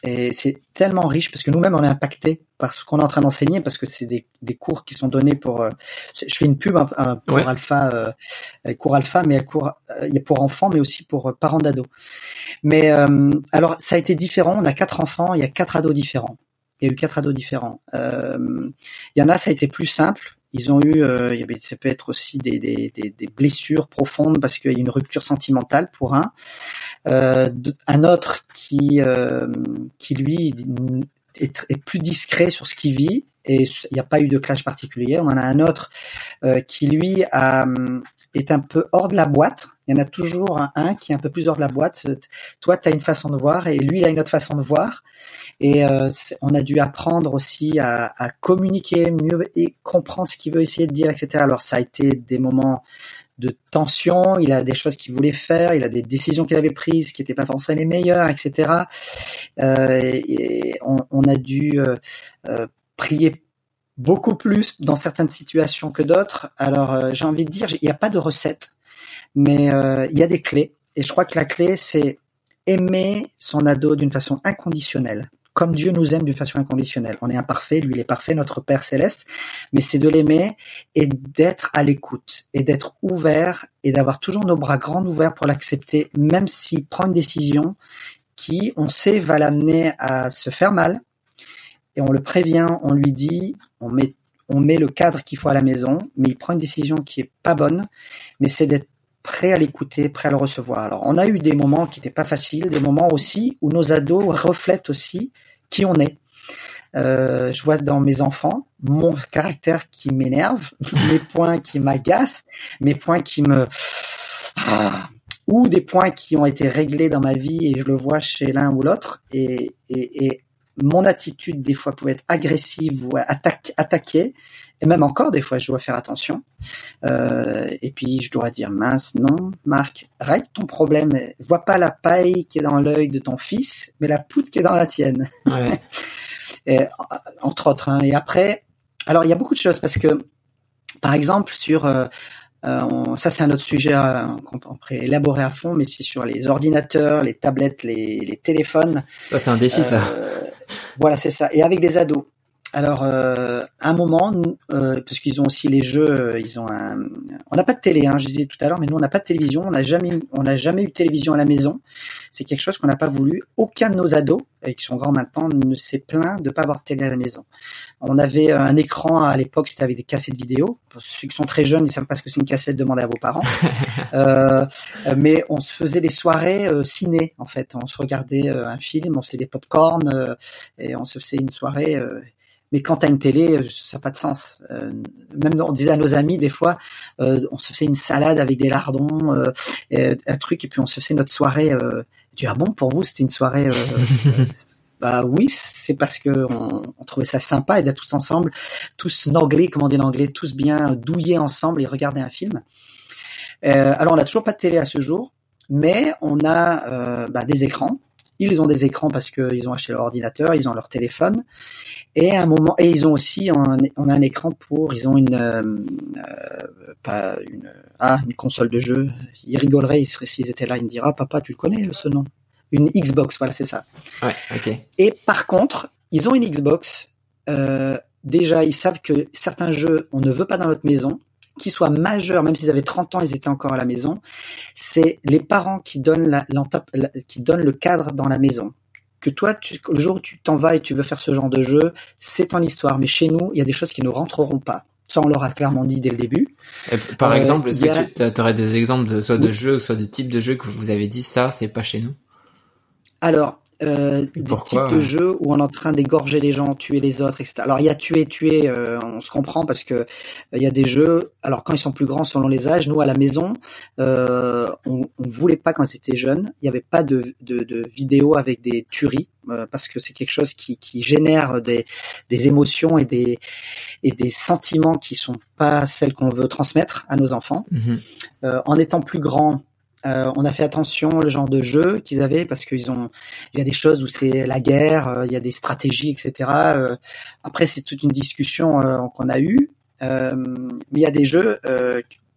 et c'est tellement riche parce que nous-mêmes on est impacté par ce qu'on est en train d'enseigner parce que c'est des, des, cours qui sont donnés pour. je fais une pub un, un pour alpha, euh, cours alpha, mais cours il y a pour enfants, mais aussi pour parents d'ados. Mais alors ça a été différent. On a quatre enfants, il y a quatre ados différents. Il y a eu quatre ados différents. Il y en a ça a été plus simple Ils ont eu, euh, ça peut être aussi des, des, des, des blessures profondes parce qu'il y a une rupture sentimentale pour un. Euh, un autre qui, euh, qui lui est, plus discret sur ce qu'il vit et il n'y a pas eu de clash particulier. On en a un autre euh, qui lui a, est un peu hors de la boîte. Il y en a toujours un, qui est un peu plus hors de la boîte. Toi, tu as une façon de voir et lui, il a une autre façon de voir. Et euh, on a dû apprendre aussi à, à, communiquer mieux et comprendre ce qu'il veut essayer de dire, etc. Alors ça a été des moments de tension, il a des choses qu'il voulait faire, il a des décisions qu'il avait prises qui n'étaient pas forcément les meilleures, etc. Euh, et on, on, a dû euh, euh, prier beaucoup plus dans certaines situations que d'autres. Alors euh, j'ai envie de dire, il n'y a pas de recette, mais euh, il y a des clés. Et je crois que la clé, c'est aimer son ado d'une façon inconditionnelle comme Dieu nous aime d'une façon inconditionnelle. On est imparfait, lui il est parfait, notre Père céleste, mais c'est de l'aimer et d'être à l'écoute et d'être ouvert et d'avoir toujours nos bras grands ouverts pour l'accepter, même s'il prend une décision qui, on sait, va l'amener à se faire mal. Et on le prévient, on lui dit, on met, on met le cadre qu'il faut à la maison, mais il prend une décision qui est pas bonne, mais c'est d'être prêt à l'écouter, prêt à le recevoir. Alors, on a eu des moments qui n'étaient pas faciles, des moments aussi où nos ados reflètent aussi qui on est. Euh, je vois dans mes enfants mon caractère qui m'énerve, mes points qui m'agacent, mes points qui me ah, ou des points qui ont été réglés dans ma vie et je le vois chez l'un ou l'autre et, et, et, mon attitude des fois pouvait être agressive ou attaque, attaquer et même encore, des fois, je dois faire attention. Euh, et puis, je dois dire, mince, non, Marc, règle ton problème. Vois pas la paille qui est dans l'œil de ton fils, mais la poutre qui est dans la tienne. Ouais. et, entre autres. Hein. Et après, alors, il y a beaucoup de choses parce que, par exemple, sur... Euh, euh, ça, c'est un autre sujet euh, qu'on pourrait élaborer à fond, mais c'est sur les ordinateurs, les tablettes, les, les téléphones. Ça, c'est un défi, ça. Euh, voilà, c'est ça. Et avec des ados. Alors, euh, un moment, euh, parce qu'ils ont aussi les jeux, euh, ils ont un. On n'a pas de télé, hein, je disais tout à l'heure, mais nous on n'a pas de télévision, on n'a jamais, on n'a jamais eu de télévision à la maison. C'est quelque chose qu'on n'a pas voulu. Aucun de nos ados, et qui sont grands maintenant, ne s'est plaint de pas avoir de télé à la maison. On avait un écran à l'époque, c'était avec des cassettes vidéo. Pour ceux qui sont très jeunes, ils savent pas ce que c'est une cassette, demandez à vos parents. euh, mais on se faisait des soirées euh, ciné, en fait. On se regardait un film, on faisait des pop-corn et on se faisait une soirée mais quand tu as une télé, euh, ça n'a pas de sens. Euh, même on disait à nos amis des fois, euh, on se faisait une salade avec des lardons, euh, un truc, et puis on se faisait notre soirée. Tu ah bon pour vous c'était une soirée Bah oui, c'est parce que on, on, trouvait ça sympa et d'être tous ensemble, tous anglais, comme on dit en anglais, tous bien douillés ensemble et regarder un film. alors on n'a toujours pas de télé à ce jour, mais on a bah, des écrans ils ont des écrans parce qu'ils ont acheté leur ordinateur, ils ont leur téléphone, et à un moment, et ils ont aussi, un, on a un écran pour, ils ont une, euh, euh pas une, ah, une console de jeu. Ils rigoleraient, ils seraient, s'ils étaient là, ils me diraient, ah, papa, tu le connais ce nom? Une Xbox, voilà, c'est ça. Ouais, ok. Et par contre, ils ont une Xbox. Euh, déjà, ils savent que certains jeux, on ne veut pas dans notre maison qu'ils soient majeurs, même s'ils avaient 30 ans, ils étaient encore à la maison, c'est les parents qui donnent, la, qui donnent le cadre dans la maison. Que toi, tu, le jour où tu t'en vas et tu veux faire ce genre de jeu, c'est ton histoire. Mais chez nous, il y a des choses qui ne rentreront pas. Ça, on leur a clairement dit dès le début. par euh, exemple, est-ce que tu aurais des exemples de soit de jeux, soit de types de jeux que vous avez dit ça, c'est pas chez nous? Alors, euh, des types de jeux où on est en train d'égorger les gens, tuer les autres, etc. Alors il y a tuer, tuer, euh, on se comprend parce que euh, il y a des jeux. Alors quand ils sont plus grands selon les âges, nous à la maison, euh, on, on voulait pas quand c'était jeune, il n'y avait pas de, de, de vidéos avec des tueries parce que c'est quelque chose qui, qui génère des, des émotions et des et des sentiments qui sont pas celles qu'on veut transmettre à nos enfants. Mm-hmm. en étant plus grand, euh, on a fait attention le genre de jeu qu'ils avaient parce qu'ils ont, il y a des choses où c'est la guerre, euh, il y a des stratégies, etc. Euh, après, c'est toute une discussion qu'on a eue, mais il y a des jeux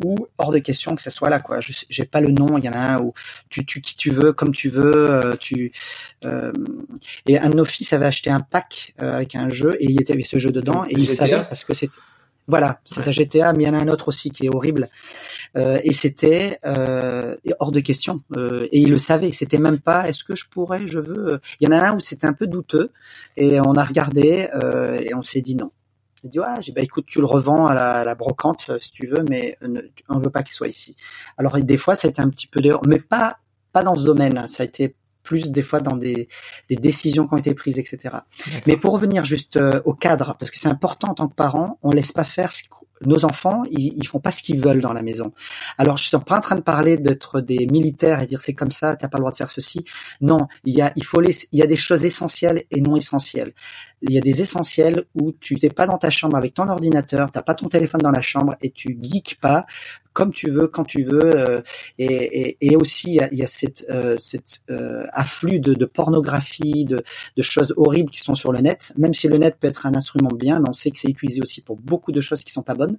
où hors de question que ça soit là quoi. Je j'ai pas le nom, il y en a un où tu tues qui tu veux, comme tu veux, tu et un de nos fils avait acheté un pack avec un jeu et il était avec ce jeu dedans et il savait parce que c'était voilà, c'est ça GTA, mais il y en a un autre aussi qui est horrible. Euh, et c'était euh, hors de question. Euh, et il le savait. C'était même pas. Est-ce que je pourrais Je veux. Il y en a un où c'était un peu douteux. Et on a regardé euh, et on s'est dit non. Il dit, ouais, j'ai bah écoute, tu le revends à la, la brocante si tu veux, mais on veut pas qu'il soit ici. Alors des fois, ça a été un petit peu dehors, mais pas pas dans ce domaine. Ça a été plus des fois dans des, des décisions qui ont été prises, etc. Mais pour revenir juste au cadre, parce que c'est important en tant que parent, on laisse pas faire ce nos enfants, ils, ils font pas ce qu'ils veulent dans la maison. Alors, je suis pas en train de parler d'être des militaires et dire c'est comme ça, t'as pas le droit de faire ceci. Non, il y a, il faut les, il y a des choses essentielles et non essentielles. Il y a des essentiels où tu n'es pas dans ta chambre avec ton ordinateur, t'as pas ton téléphone dans la chambre et tu geeks pas comme tu veux, quand tu veux. Euh, et, aussi, il y a, cette, euh, euh, afflux de, de pornographie, de, de, choses horribles qui sont sur le net. Même si le net peut être un instrument bien, mais on sait que c'est utilisé aussi pour beaucoup de choses qui sont pas bonnes.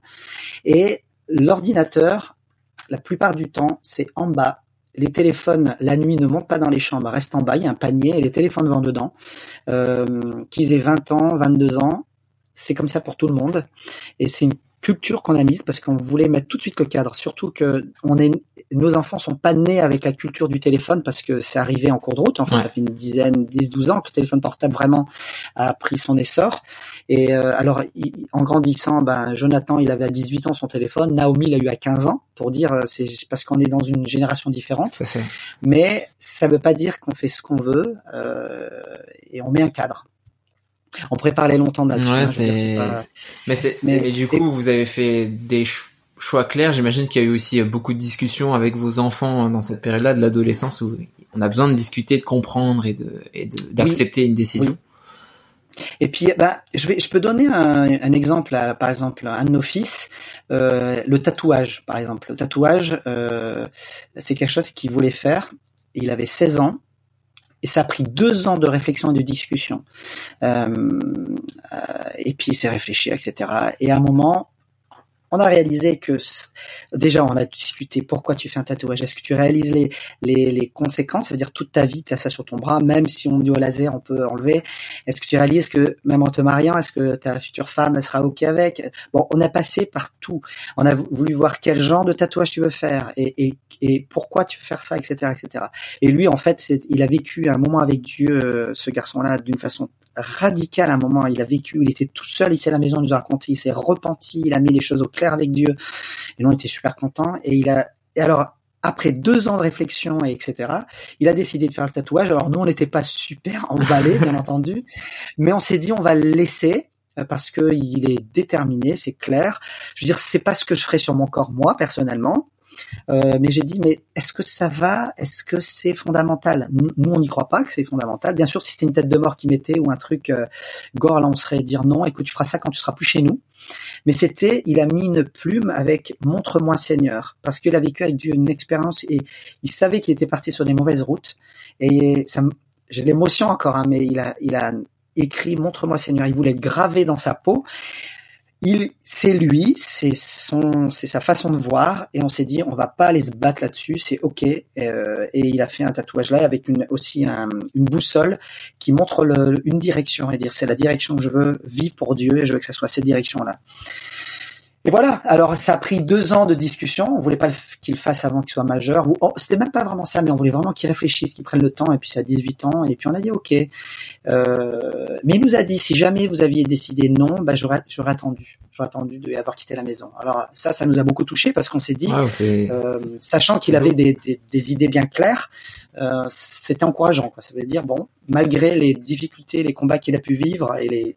Et l'ordinateur, la plupart du temps, c'est en bas les téléphones la nuit ne montent pas dans les chambres, restent en bas, il y a un panier et les téléphones vont dedans. Euh, qu'ils aient 20 ans, 22 ans, c'est comme ça pour tout le monde. Et c'est une culture qu'on a mise parce qu'on voulait mettre tout de suite le cadre. Surtout que on est, nos enfants sont pas nés avec la culture du téléphone parce que c'est arrivé en cours de route. Enfin, ça fait une dizaine, 10, 12 ans que le téléphone portable vraiment a pris son essor. Et euh, alors, en grandissant, ben, Jonathan, il avait à 18 ans son téléphone. Naomi l'a eu à 15 ans pour dire, euh, c'est parce qu'on est dans une génération différente. Mais ça veut pas dire qu'on fait ce qu'on veut euh, et on met un cadre. On pourrait parler longtemps. Hein, mais c'est, mais, du coup, vous avez fait des choix clairs. J'imagine qu'il y a eu aussi beaucoup de discussions avec vos enfants hein, dans cette période-là de l'adolescence où on a besoin de discuter, de comprendre et de, et d'accepter une décision. Et puis, bah, je vais, je peux donner un, exemple, par exemple, un de nos fils, euh, le tatouage, par exemple. Le tatouage, euh, c'est quelque chose qu'il voulait faire. Il avait 16 ans et ça a pris deux ans de réflexion et de discussion. Euh, euh, et puis il s'est réfléchi, etc. Et à un moment, on a réalisé que déjà on a discuté pourquoi tu fais un tatouage. Est-ce que tu réalises les, les, les conséquences? Ça veut dire toute ta vie, tu as ça sur ton bras, même si on dit au laser, on peut enlever. Est-ce que tu réalises que même en te mariant, est-ce que ta future femme elle sera ok avec? Bon, on a passé par tout. On a voulu voir quel genre de tatouage tu veux faire et, et, et pourquoi tu veux faire ça, etc., etc. Et lui, en fait, il a vécu un moment avec Dieu, euh, ce garçon-là, d'une façon radical à un moment. Il a vécu, il était tout seul ici à la maison, il nous a raconté, il s'est repenti, il a mis les choses au clair avec Dieu. Et nous, on était super contents. Et il a, et alors, après deux ans de réflexion et etc., il a décidé de faire le tatouage. Alors nous, on n'était pas super emballés, bien entendu, mais on s'est dit, on va le laisser euh, parce que il est déterminé, c'est clair. Je veux dire, c'est pas ce que je ferais sur mon corps moi personnellement, mais j'ai dit, mais est-ce que ça va? Est-ce que c'est fondamental? Nous, on n'y croit pas que c'est fondamental. Bien sûr, si c'était une tête de mort qui mettait ou un truc euh, gore, là, on serait dire non. Écoute, tu feras ça quand tu seras plus chez nous. Mais c'était, il a mis une plume avec montre-moi Seigneur, parce qu'il a vécu avec une expérience et il savait qu'il était parti sur des mauvaises routes. Et ça, j'ai l'émotion encore, hein, mais il a, il a écrit montre-moi Seigneur. Il voulait être gravé dans sa peau il, c'est lui, c'est son, c'est sa façon de voir, et on s'est dit, on va pas aller se battre là-dessus, c'est ok. Euh, et il a fait un tatouage là avec une, aussi une boussole qui montre une direction et dire c'est la direction que je veux vivre pour Dieu et je veux que ça soit cette direction-là. Et voilà. Alors, ça a pris deux ans de discussion. On voulait pas qu'il fasse avant qu'il soit majeur. Ou oh, c'était même pas vraiment ça, mais on voulait vraiment qu'il réfléchisse, qu'il prenne le temps. Et puis, ça a 18 ans. Et puis, on a dit OK. Euh, mais il nous a dit si jamais vous aviez décidé non, bah, j'aurais, j'aurais attendu. J'aurais attendu d'avoir quitté la maison. Alors ça, ça nous a beaucoup touché parce qu'on s'est dit, euh, sachant qu'il avait des, des, des, idées bien claires, euh, c'était encourageant. Quoi. Ça veut dire bon, malgré les difficultés, les combats qu'il a pu vivre et les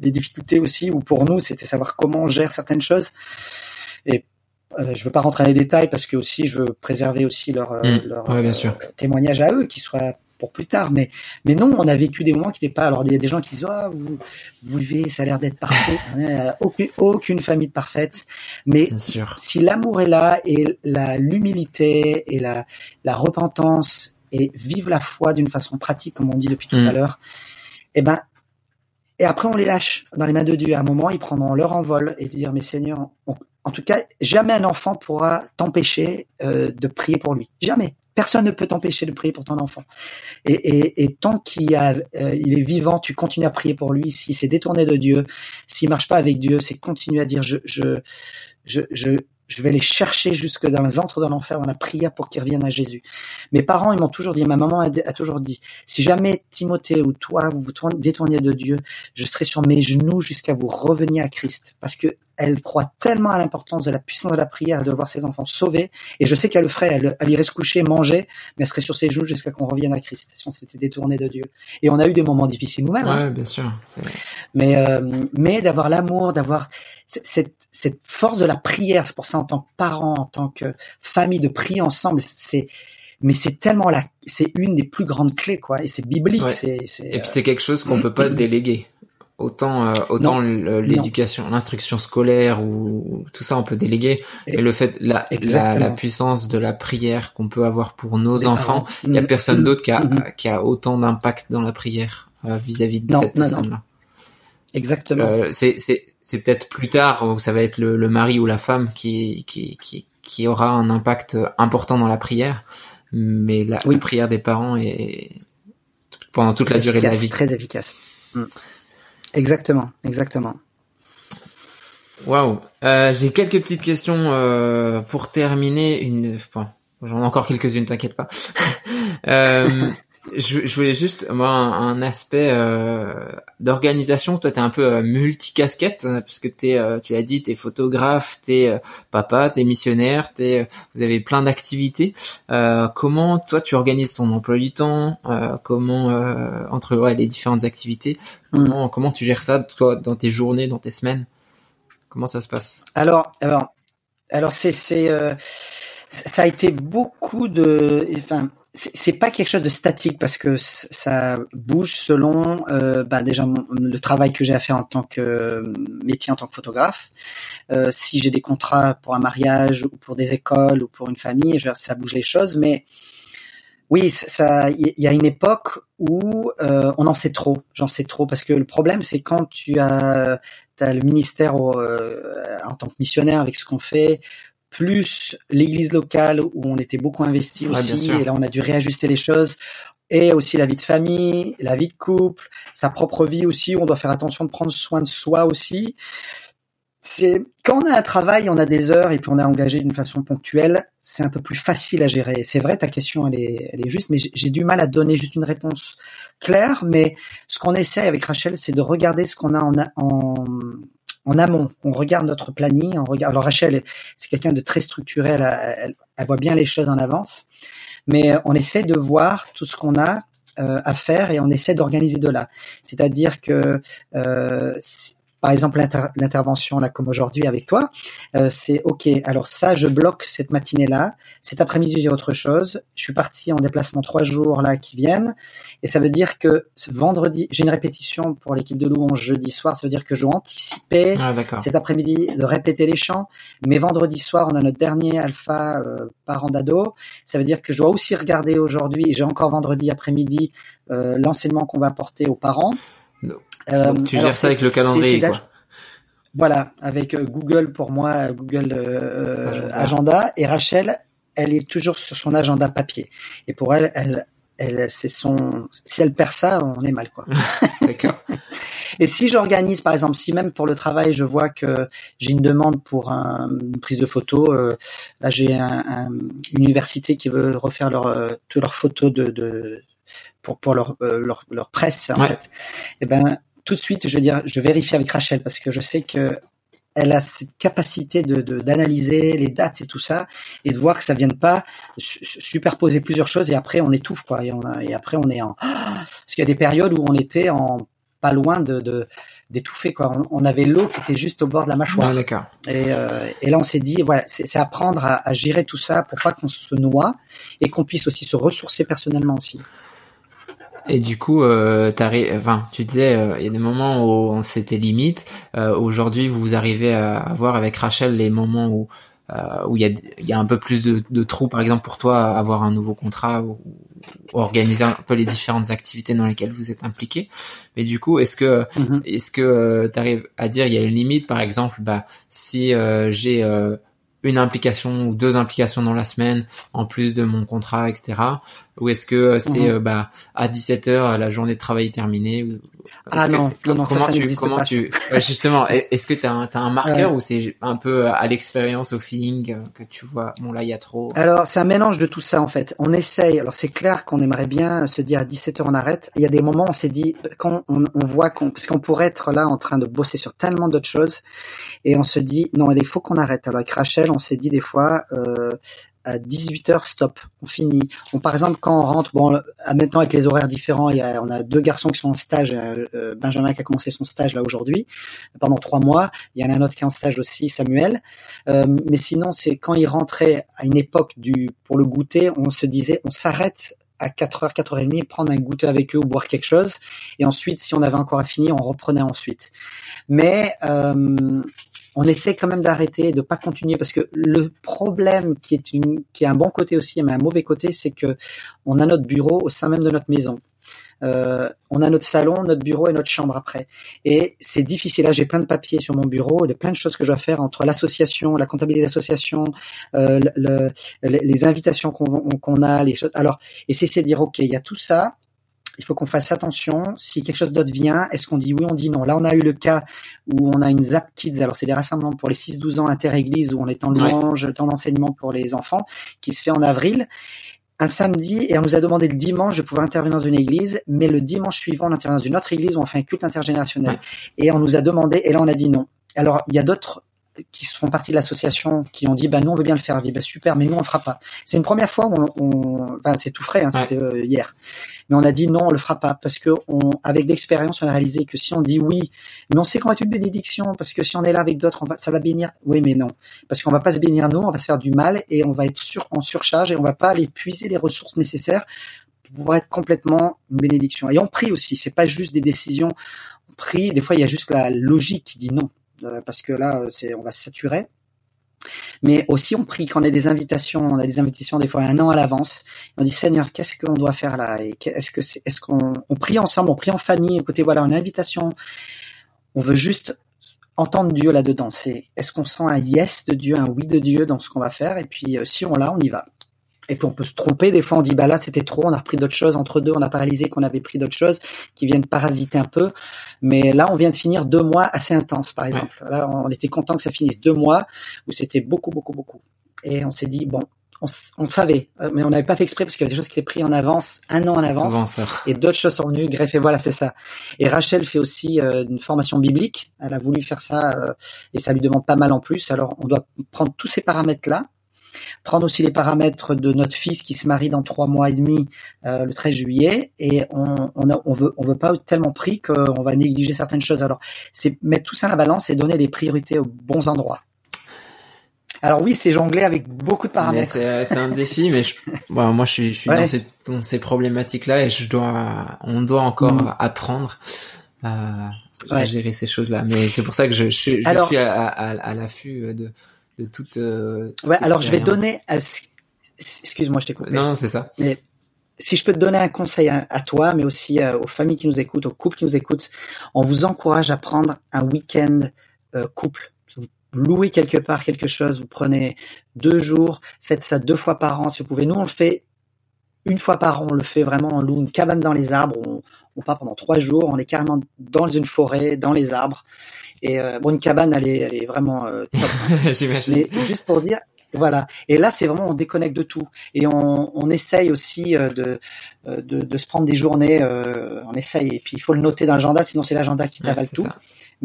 les difficultés aussi, ou pour nous, c'était savoir comment on gère certaines choses. Et euh, je veux pas rentrer dans les détails parce que aussi je veux préserver aussi leur, euh, mmh. leur bien sûr. Euh, témoignage à eux, qui soit pour plus tard. Mais, mais non, on a vécu des moments qui n'étaient pas. Alors il y a des gens qui disent oh, vous, vous vivez, ça a l'air d'être parfait. aucune, aucune famille parfaite. Mais si l'amour est là et la l'humilité et la, la repentance et vivre la foi d'une façon pratique, comme on dit depuis tout mmh. à l'heure, eh ben et après, on les lâche dans les mains de Dieu. À un moment, ils prendront leur envol et dire, mais Seigneur, en tout cas, jamais un enfant pourra t'empêcher euh, de prier pour lui. Jamais. Personne ne peut t'empêcher de prier pour ton enfant. Et, et, tant qu'il euh, est vivant, tu continues à prier pour lui. S'il s'est détourné de Dieu, s'il marche pas avec Dieu, c'est continuer à dire je, je, je, je, Je vais les chercher jusque dans les antres de l'enfer dans la prière pour qu'ils reviennent à Jésus. Mes parents, ils m'ont toujours dit, ma maman a, a, toujours dit, si jamais Timothée ou toi, vous vous détourniez de Dieu, je serai sur mes genoux jusqu'à vous revenir à Christ. Parce que elle croit tellement à l'importance de la puissance de la prière, de voir ses enfants sauvés. Et je sais qu'elle le ferait, elle, elle, irait se coucher, manger, mais elle serait sur ses genoux jusqu'à qu'on revienne à Christ, si on s'était détourné de Dieu. Et on a eu des moments difficiles nous-mêmes. Hein. Ouais, hein. bien sûr. Mais, euh, mais d'avoir l'amour, d'avoir cette, cette force de la prière, c'est pour ça en tant que parent, en tant que famille, de prier ensemble, c'est mais c'est tellement la, c'est une des plus grandes clés, quoi. Et c'est biblique. Ouais. Et puis c'est quelque chose qu'on peut pas déléguer. Autant, euh, autant l'éducation, l'instruction scolaire ou tout ça, on peut déléguer. Et, le fait, la, la, la, puissance de la prière qu'on peut avoir pour nos enfants, il y a personne d'autre qui a, qui a autant d'impact dans la prière vis-à-vis -vis de non, cette personne-là. Exactement. Euh, c'est, c'est, peut-être plus tard où ça va être le, le mari ou la femme qui, qui, qui, qui aura un impact important dans la prière, mais la, oui. la prière des parents est pendant toute la efficace, durée de la vie. Très efficace. Mm. Exactement, exactement. Waouh. Euh, J'ai quelques petites questions euh, pour terminer. Une, bon, j'en ai encore quelques-unes, t'inquiète pas. euh, je, je, voulais juste moi un, un aspect euh, d'organisation. Toi, t'es un peu euh, multicasquette parce que t'es, euh, tu l'as dit, t'es photographe, t'es euh, papa, t'es missionnaire, t'es, euh, vous avez plein d'activités. Euh, comment toi tu organises ton emploi du temps Comment entre ouais, les différentes activités Comment, mmh. comment tu gères ça toi dans tes journées, dans tes semaines? Comment ça se passe? Alors, alors, alors c'est, c'est, ça a été beaucoup de, enfin c'est pas quelque chose de statique parce que ça bouge selon euh, bah déjà le travail que j'ai à faire en tant que métier en tant que photographe. Euh, si j'ai des contrats pour un mariage ou pour des écoles ou pour une famille, je, ça bouge les choses. Mais oui, ça, il y a une époque où euh, on en sait trop. J'en sais trop parce que le problème c'est quand tu as, as le ministère euh, en tant que missionnaire avec ce qu'on fait plus l'église locale où on était beaucoup investi ouais, aussi, et là on a dû réajuster les choses, et aussi la vie de famille, la vie de couple, sa propre vie aussi, où on doit faire attention de prendre soin de soi aussi. C'est quand on a un travail, on a des heures et puis on est engagé d'une façon ponctuelle, c'est un peu plus facile à gérer. C'est vrai, ta question elle est, elle est juste, mais j'ai du mal à donner juste une réponse claire. Mais ce qu'on essaie avec Rachel, c'est de regarder ce qu'on a en, en en amont. On regarde notre planning, on regarde. Alors Rachel, c'est quelqu'un de très structuré, elle, elle, voit bien les choses en avance, mais on essaie de voir tout ce qu'on a euh, à faire et on essaie d'organiser de là. C'est-à-dire que euh, par exemple l'intervention là comme aujourd'hui avec toi, euh, c'est ok. Alors ça, je bloque cette matinée là. Cet après-midi, j'ai autre chose. Je suis parti en déplacement trois jours là qui viennent, et ça veut dire que vendredi, j'ai une répétition pour l'équipe de Louange jeudi soir. Ça veut dire que je dois anticiper ah, cet après-midi de répéter les chants. Mais vendredi soir, on a notre dernier alpha euh, parent d'ado. Ça veut dire que je dois aussi regarder aujourd'hui. J'ai encore vendredi après-midi euh, l'enseignement qu'on va apporter aux parents. Euh, Donc tu gères ça avec le calendrier, quoi. Voilà, avec euh, Google pour moi, Google euh, agenda. agenda. Et Rachel, elle est toujours sur son agenda papier. Et pour elle, elle, elle, c'est son. Si elle perd ça, on est mal, quoi. D'accord. Et si j'organise, par exemple, si même pour le travail, je vois que j'ai une demande pour un, une prise de photo, euh, là j'ai un, un, une université qui veut refaire leur, euh, toutes leurs photos de, de pour pour leur euh, leur, leur presse en ouais. fait. Et ben tout de suite, je veux dire, je vérifie avec Rachel parce que je sais que elle a cette capacité de d'analyser les dates et tout ça et de voir que ça vienne pas su superposer plusieurs choses et après on étouffe quoi. Et, on a, et après on est en parce qu'il y a des périodes où on était en pas loin de d'étouffer quoi. On, on avait l'eau qui était juste au bord de la mâchoire. Et, euh, et là on s'est dit voilà c'est apprendre à, à, gérer tout ça pour pas qu'on se noie et qu'on puisse aussi se ressourcer personnellement aussi et du coup, euh, enfin, tu disais, il euh, y a des moments où c'était limite. Euh, Aujourd'hui, vous arrivez à avoir avec Rachel les moments où euh, où il y a, y a un peu plus de, de trous, par exemple, pour toi, avoir un nouveau contrat ou, ou, organiser un peu les différentes activités dans lesquelles vous êtes impliqué. Mais du coup, est-ce que mm -hmm. est-ce que tu arrives à dire il y a une limite, par exemple, bah si j'ai une implication ou deux implications dans la semaine en plus de mon contrat, etc. Ou est-ce que c'est mmh. euh, bah à 17 heures la journée de travail est terminée ou, Ah non, non, non, comment ça, ça tu, comment pas. tu, ouais, justement, est- est-ce que t'as un, t'as un marqueur Ouais. ou c'est un peu à l'expérience, au feeling euh, que tu vois, bon là il y a trop? Alors, c'est un mélange de tout ça, en fait. On essaye. Alors, c'est clair qu'on aimerait bien se dire à 17h, on arrête. Il y a des moments, on s'est dit, quand on, on voit qu'on, parce qu'on pourrait être là en train de bosser sur tellement d'autres choses, et on se dit, non, il faut qu'on arrête. Alors, avec Rachel, on s'est dit des fois, euh, à 18h, stop, on finit. On, par exemple, quand on rentre, bon, maintenant avec les horaires différents, il y a, on a deux garçons qui sont en stage. euh, euh, Benjamin qui a commencé son stage là aujourd'hui pendant trois mois. Il y en a un autre qui est en stage aussi, Samuel. Euh, mais sinon, c'est quand il rentrait à une époque du pour le goûter, on se disait, on s'arrête à 4h, 4h30, prendre un goûter avec eux ou boire quelque chose. Et ensuite, si on avait encore à finir, on reprenait ensuite. Mais euh, on essaie quand même d'arrêter, de pas continuer, parce que le problème qui est un bon côté aussi, mais un mauvais côté, c'est que on a notre bureau au sein même de notre maison. Euh, on a notre salon, notre bureau et notre chambre après. Et c'est difficile. Là, j'ai plein de papiers sur mon bureau, il y a plein de choses que je dois faire entre l'association, la comptabilité d'association, euh, le, le, les invitations qu'on qu'on a, les choses. Alors, et c'est de dire, ok, il y a tout ça. Il faut qu'on fasse attention. Si quelque chose d'autre vient, est-ce qu'on dit oui, on dit non? Là, on a eu le cas où on a une Zap Kids. Alors, c'est des rassemblements pour les 6-12 ans inter-église où on est en Ouais. louange, temps d'enseignement pour les enfants, qui se fait en avril un samedi et on nous a demandé le dimanche de pouvoir intervenir dans une église, mais le dimanche suivant on intervient dans une autre église où on fait un culte intergénérationnel. Ouais. Et on nous a demandé et là on a dit non. Alors il y a d'autres qui font partie de l'association qui ont dit bah nous on veut bien le faire. Dit bah super mais nous on le fera pas. C'est une première fois où on, on enfin, c'est tout frais, hein, c'était euh, hier. Mais on a dit non on le fera pas parce que on avec l'expérience on a réalisé que si on dit oui, mais on sait qu'on va être une bénédiction parce que si on est là avec d'autres on va ça va bénir. Oui mais non parce qu'on va pas se bénir nous, on va se faire du mal et on va être sur en surcharge et on va pas aller puiser les ressources nécessaires pour être complètement une bénédiction. Et on prie aussi, c'est pas juste des décisions. On prie, des fois il y a juste la logique qui dit non, parce que là c'est on va se saturer. Mais aussi on prie quand on a des invitations, on a des invitations des fois un an à l'avance. On dit Seigneur, qu'est-ce qu'on doit faire là? Et est-ce que c'est, est-ce qu'on on prie ensemble, on prie en famille? Écoutez, voilà, une invitation. On veut juste entendre Dieu là-dedans. C'est est-ce qu'on sent un yes de Dieu, un oui de Dieu dans ce qu'on va faire? Et puis euh, si on l'a, on y va. Et puis on peut se tromper. Des fois, on dit bah là c'était trop, on a repris d'autres choses entre deux, on n'a pas réalisé qu'on avait pris d'autres choses qui viennent parasiter un peu. Mais là, on vient de finir deux mois assez intenses, par exemple. Là, on était content que ça finisse deux mois où c'était beaucoup, beaucoup, beaucoup. Et on s'est dit bon, on, savait, euh, mais on n'avait pas fait exprès parce qu'il y avait des choses qui étaient prises en avance, un an en avance et d'autres choses sont venues greffer. Voilà, c'est ça. Et Rachel fait aussi euh, une formation biblique. Elle a voulu faire ça euh, et ça lui demande pas mal en plus. Alors, on doit prendre tous ces paramètres-là, prendre aussi les paramètres de notre fils qui se marie dans trois mois et demi euh, le 13 juillet et on, on, a, on veut on veut pas tellement pris qu'on va négliger certaines choses. Alors, c'est mettre tout ça à la balance et donner les priorités aux bons endroits. Alors oui, c'est jongler avec beaucoup de paramètres. C'est c'est un défi, mais je, bon, moi je suis, je suis Ouais. dans ces, problématiques-là et je dois, on doit encore Mm. apprendre à, à Ouais. gérer ces choses-là. Mais c'est pour ça que je, je, je Alors- suis à, à, à l'affût de, de toute. euh, toute Ouais, alors je vais donner. Excuse-moi, je t'ai coupé. Non, c'est ça. Mais si je peux te donner un conseil à, à toi, mais aussi euh, aux familles qui nous écoutent, aux couples qui nous écoutent, on vous encourage à prendre un week-end euh, couple. Vous louez quelque part quelque chose, vous prenez deux jours, faites ça deux fois par an si vous pouvez. Nous, on le fait une fois par an, on le fait vraiment, on loue une cabane dans les arbres, on, on part pendant trois jours, on est carrément dans une forêt, dans les arbres. Et euh, bon, une cabane, elle est, elle est vraiment euh, top. J'imagine. Mais juste pour dire, voilà. Et là, c'est vraiment on déconnecte de tout et on, on essaye aussi euh, de, euh, de de se prendre des journées. euh, on essaye et puis il faut le noter dans l'agenda, sinon c'est l'agenda qui t'avale tout. ça.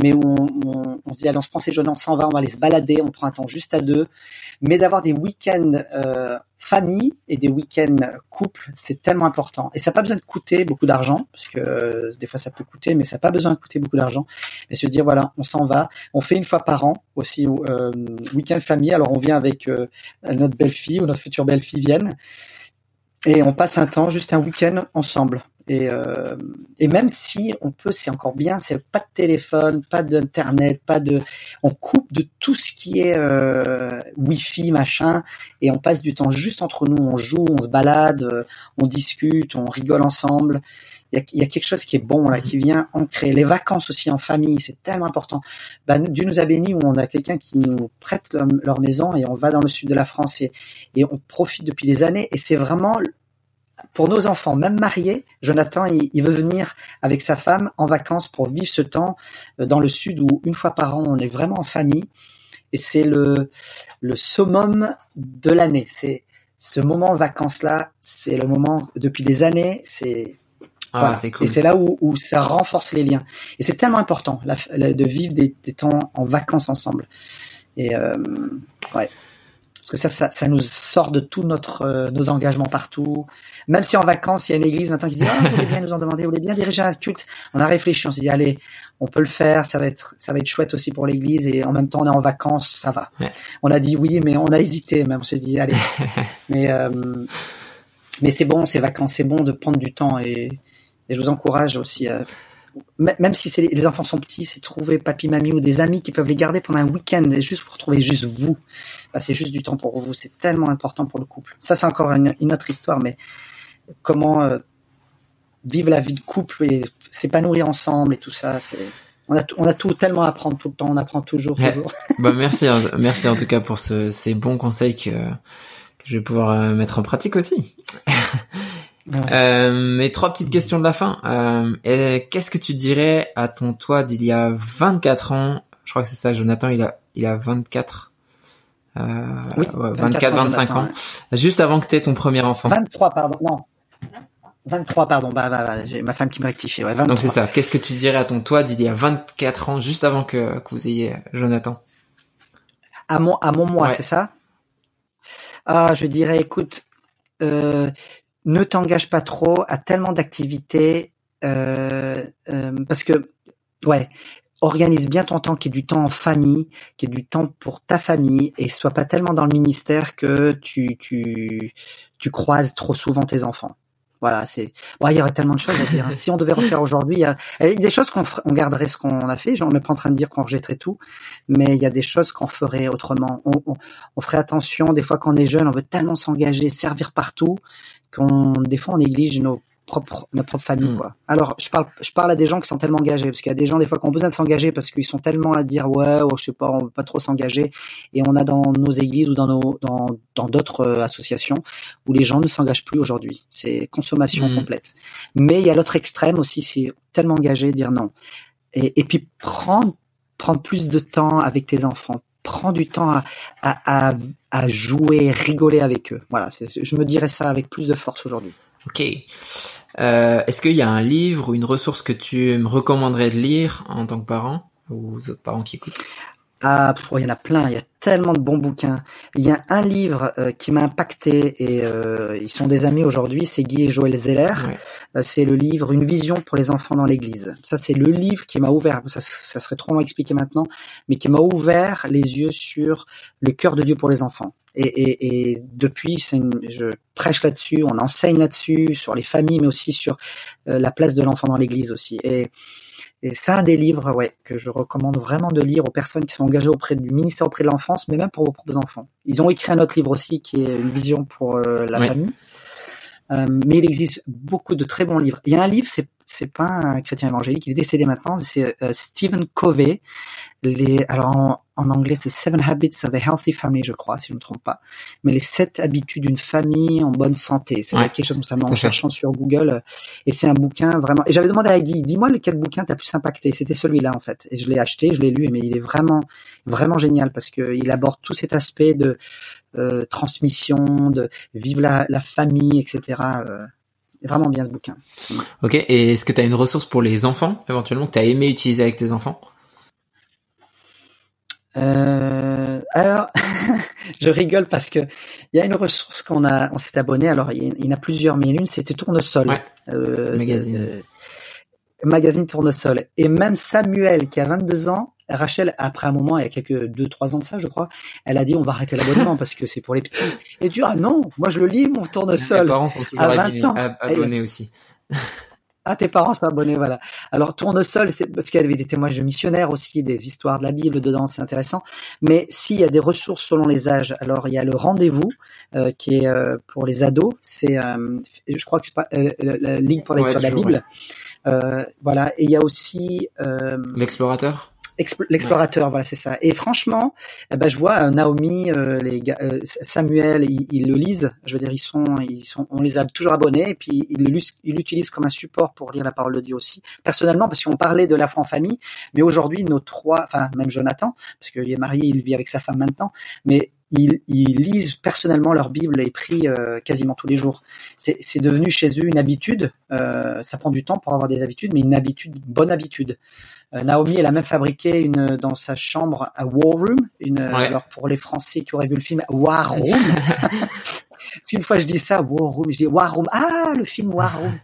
Mais on, on se dit allez, on se prend ces journées, on s'en va, on va aller se balader, on prend un temps juste à deux. Mais d'avoir des week-ends euh, famille et des week-ends couple, c'est tellement important. Et ça n'a pas besoin de coûter beaucoup d'argent, parce que euh, des fois ça peut coûter, mais ça n'a pas besoin de coûter beaucoup d'argent. Mais se dire voilà, on s'en va, on fait une fois par an aussi euh, week-end famille. Alors on vient avec euh, notre belle-fille ou notre future belle-fille viennent et on passe un temps, juste un week-end ensemble. Et, euh, et même si on peut, c'est encore bien, c'est pas de téléphone, pas d'internet, pas de, on coupe de tout ce qui est euh, wifi machin, et on passe du temps juste entre nous. On joue, on se balade, euh, on discute, on rigole ensemble. Il y a, il y a quelque chose qui est bon là, qui vient ancrer. Les vacances aussi en famille, c'est tellement important. Nous- Dieu nous a bénis où on a quelqu'un qui nous prête leur, leur maison et on va dans le sud de la France et, et on profite depuis des années. Et c'est vraiment pour nos enfants, même mariés, Jonathan, il, veut venir avec sa femme en vacances pour vivre ce temps euh, dans le sud où une fois par an, on est vraiment en famille. Et c'est le, le summum de l'année. C'est ce moment vacances-là, c'est le moment depuis des années, c'est ah, cool. Et c'est là où, où, ça renforce les liens. Et c'est tellement important de vivre des, des, temps en vacances ensemble. Et euh, ouais que ça, ça, ça, nous sort de tous notre euh, nos engagements partout. Même si en vacances, il y a une église maintenant qui dit ah, vous voulez bien nous en demander, vous voulez bien diriger un culte? On a réfléchi, on s'est dit allez, on peut le faire, ça va être ça va être chouette aussi pour l'église et en même temps on est en vacances, ça va. On a dit oui, mais on a hésité, même on s'est dit allez. mais euh, mais c'est bon, ces vacances, c'est bon de prendre du temps et, et je vous encourage aussi à même si les enfants sont petits, c'est trouver papy, mamie ou des amis qui peuvent les garder pendant un week-end et juste pour retrouver juste vous. Bah, c'est juste du temps pour vous. C'est tellement important pour le couple. Ça, c'est encore une, autre histoire, mais comment euh, vivre la vie de couple et s'épanouir ensemble et tout ça, c'est on a, on a tout tellement à apprendre tout le temps. On apprend toujours, toujours. bah merci, hein. merci en tout cas pour ce, ces bons conseils que, que je vais pouvoir euh, mettre en pratique aussi. Euh, mes trois petites questions de la fin. Euh, Qu'est-ce que tu dirais à ton toi d'il y a 24 ans? Je crois que c'est ça, Jonathan, il a, il a 24. Euh, oui, 24, 25 ans. Juste avant que tu aies ton premier enfant. 23, pardon, non. 23, pardon, bah, bah, bah j'ai ma femme qui me rectifie. Ouais, 23. Donc c'est ça. Qu'est-ce que tu dirais à ton toi d'il y a 24 ans, juste avant que, que vous ayez Jonathan? À mon, à mon moi, c'est ça? Ah, je dirais, écoute, euh, ne t'engage pas trop à tellement d'activités euh, euh, parce que ouais organise bien ton temps, qui est du temps en famille, qui est du temps pour ta famille, et sois pas tellement dans le ministère que tu tu tu croises trop souvent tes enfants. Voilà, c'est. Ouais, il y aurait tellement de choses à dire. si on devait refaire aujourd'hui, il y a, des choses qu'on on garderait ce qu'on a fait. On n'est pas en train de dire qu'on rejetterait tout, mais il y a des choses qu'on ferait autrement. On, on, on ferait attention. Des fois, quand on est jeune, on veut tellement s'engager, servir partout, qu'on des fois on néglige nos propres notre propre famille mm. quoi. Alors je parle je parle à des gens qui sont tellement engagés parce qu'il y a des gens des fois qui ont besoin de s'engager parce qu'ils sont tellement à dire ouais oh, je sais pas on veut pas trop s'engager et on a dans nos églises ou dans nos dans dans d'autres euh, associations où les gens ne s'engagent plus aujourd'hui. C'est consommation mm. complète. Mais il y a l'autre extrême aussi c'est tellement engagé dire non. Et, et puis prendre prendre plus de temps avec tes enfants, prends du temps à, à, à, jouer, rigoler avec eux. Voilà, je me dirais ça avec plus de force aujourd'hui. Ok. Euh, Est-ce qu'il y a un livre ou une ressource que tu me recommanderais de lire en tant que parent ou aux autres parents qui écoutent? Ah, il y en a plein, il y a tellement de bons bouquins. Il y a un livre euh, qui m'a impacté et euh, ils sont des amis aujourd'hui, c'est Guy et Joël Zeller. Euh, c'est le livre Une vision pour les enfants dans l'Église. Ça, c'est le livre qui m'a ouvert. Ça, ça serait trop long à expliquer maintenant, mais qui m'a ouvert les yeux sur le cœur de Dieu pour les enfants. Et, et, et depuis, une, je prêche là-dessus, on enseigne là-dessus, sur les familles, mais aussi sur la place de l'enfant dans l'Église aussi. Et et c'est un des livres, ouais, que je recommande vraiment de lire aux personnes qui sont engagées auprès du ministère auprès de l'enfance, mais même pour vos propres enfants. Ils ont écrit un autre livre aussi qui est une vision pour euh, la famille. Euh, mais il existe beaucoup de très bons livres. Il y a un livre, c'est c'est pas un chrétien évangélique, il est décédé maintenant, c'est euh, Stephen Covey. Les, alors en, anglais c'est Seven Habits of a Healthy Family, je crois, si je ne me trompe pas. Mais les sept habitudes d'une famille en bonne santé. C'est quelque chose comme ça, en cherchant sur Google. Euh, et c'est un bouquin vraiment. Et j'avais demandé à Guy, dis-moi lequel bouquin t'as plus impacté. C'était celui-là en fait. Et je l'ai acheté, je l'ai lu, mais il est vraiment, vraiment génial parce que il aborde tout cet aspect de euh, transmission, de vivre la, la famille, etc. Euh, vraiment bien ce bouquin. Ok, et est-ce que tu as une ressource pour les enfants, éventuellement, que tu as aimé utiliser avec tes enfants? Euh, alors, je rigole parce que il y a une ressource qu'on a, on s'est abonné. Alors, il y, en a plusieurs, mais une, c'était Tournesol. Ouais, euh, magazine. Euh, magazine Tournesol. Et même Samuel, qui a 22 ans, Rachel, après un moment, il y a quelques deux, trois ans de ça, je crois, elle a dit on va arrêter l'abonnement parce que c'est pour les petits. Et tu ah non, moi je le lis mon tournesol. Mes parents sont toujours à 20 ans. abonnés aussi. Ah, tes parents sont abonnés, voilà. Alors, Tournesol, c'est parce qu'il y avait des témoignages de missionnaires aussi, des histoires de la Bible dedans, c'est intéressant. Mais s'il y a des ressources selon les âges, alors il y a le rendez-vous euh, qui est euh, pour les ados. C'est, euh, je crois que c'est pas la Ligue pour la lecture de la Bible. voilà. Et il y a aussi l'explorateur? L'explorateur, voilà, c'est ça. Et franchement, eh ben, je vois euh, Naomi, euh, les gars, euh, Samuel, ils, le lisent. Je veux dire, ils sont, ils sont, on les a toujours abonnés, et puis ils l'utilisent comme un support pour lire la parole de Dieu aussi. Personnellement, parce qu'on parlait de la foi en famille, mais aujourd'hui, nos trois, enfin même Jonathan, parce qu'il est marié, il vit avec sa femme maintenant, mais ils, ils, lisent personnellement leur Bible et prient euh, quasiment tous les jours. C'est devenu chez eux une habitude. Euh, ça prend du temps pour avoir des habitudes, mais une habitude, bonne habitude. Euh, Naomi, elle a même fabriqué une dans sa chambre un war room. Une, Alors pour les Français qui auraient vu le film War Room. une fois je dis ça, War Room, je dis War Room. Ah, le film War Room.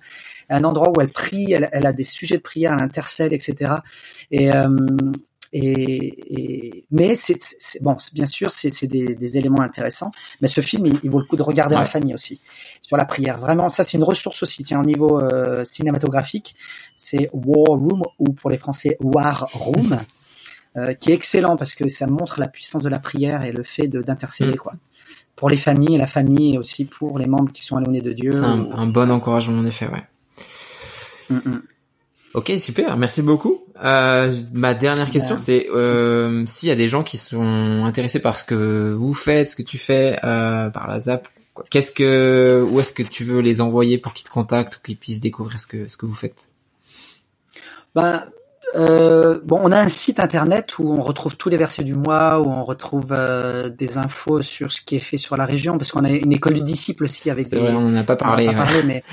Un endroit où elle prie, elle, elle a des sujets de prière, elle intercède, etc. Et euh, et, mais c'est bon, bien sûr, c'est des, des, éléments intéressants. Mais ce film, il, vaut le coup de regarder en famille aussi sur la prière. Vraiment, ça c'est une ressource aussi. Tiens, au niveau euh, cinématographique, c'est War Room ou pour les Français War Room, euh, qui est excellent parce que ça montre la puissance de la prière et le fait d'intercéder mm. quoi. Pour les familles, la famille et aussi pour les membres qui sont éloignés de Dieu. C'est un, un, bon encouragement en effet, ouais. Mm, mm. Ok, super, merci beaucoup. Euh, ma dernière question, c'est euh, s'il y a des gens qui sont intéressés par ce que vous faites, ce que tu fais euh, par la ZAP, qu'est-ce que, où est-ce que tu veux les envoyer pour qu'ils te contactent ou qu'ils puissent découvrir ce que ce que vous faites? Ben, euh, bon, on a un site internet où on retrouve tous les versets du mois, où on retrouve euh, des infos sur ce qui est fait sur la région, parce qu'on a une école du disciple aussi avec des. Vrai, on n'en a pas parlé. parlé, mais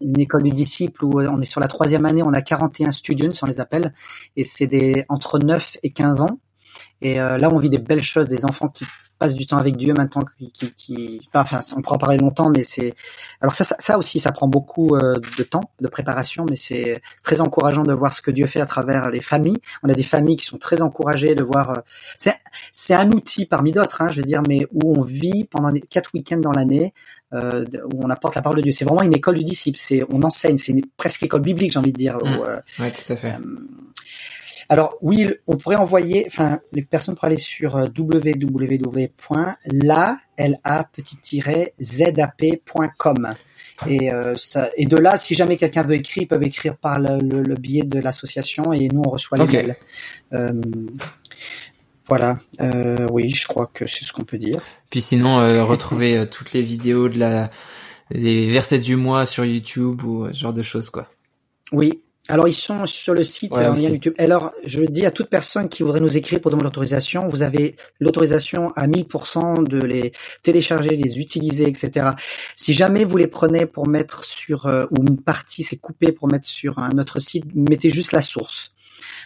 une école du disciple où on est sur la troisième année, on a 41 students, on les appelle, et c'est des entre 9 et 15 ans. Et euh, là, on vit des belles choses, des enfants qui passe du temps avec Dieu maintenant qui, qui, qui enfin on pourra en parler longtemps mais c'est alors ça, ça, aussi ça prend beaucoup euh, de temps de préparation mais c'est très encourageant de voir ce que Dieu fait à travers les familles. On a des familles qui sont très encouragées de voir euh, c'est c'est un outil parmi d'autres hein, je veux dire mais où on vit pendant quatre week-ends dans l'année euh, où on apporte la parole de Dieu. C'est vraiment une école du disciple c'est on enseigne c'est presque école biblique j'ai envie de dire mmh. ouais, tout à fait alors oui, on pourrait envoyer, enfin, les personnes pourraient aller sur euh, www.la-zap.com et, euh, et de là, si jamais quelqu'un veut écrire, ils peuvent écrire par le, biais de l'association et nous on reçoit les mails. Euh, voilà, oui, je crois que c'est ce qu'on peut dire. Puis sinon, retrouver toutes les vidéos de la, les versets du mois sur YouTube ou ce genre de choses, quoi. Oui, alors ils sont sur le site en lien YouTube. Alors je dis à toute personne qui voudrait nous écrire pour demander l'autorisation, vous avez l'autorisation à 1000% de les télécharger, les utiliser, etc. Si jamais vous les prenez pour mettre sur euh, ou une partie c'est coupé pour mettre sur un autre site, mettez juste la source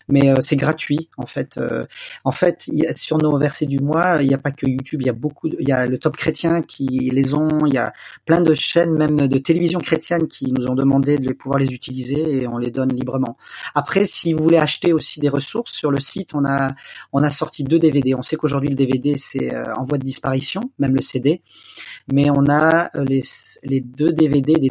mais euh, c'est gratuit en fait. Euh, en fait, sur nos versets du mois, il n'y a pas que YouTube, il y a beaucoup, il y a le Top Chrétien qui les ont, il y a plein de chaînes même de télévision chrétienne qui nous ont demandé de pouvoir les utiliser et on les donne librement. Après, si vous voulez acheter aussi des ressources sur le site, on a on a sorti deux DVD. On sait qu'aujourd'hui le DVD c'est euh, en voie de disparition, même le CD, mais on a les les deux DVD des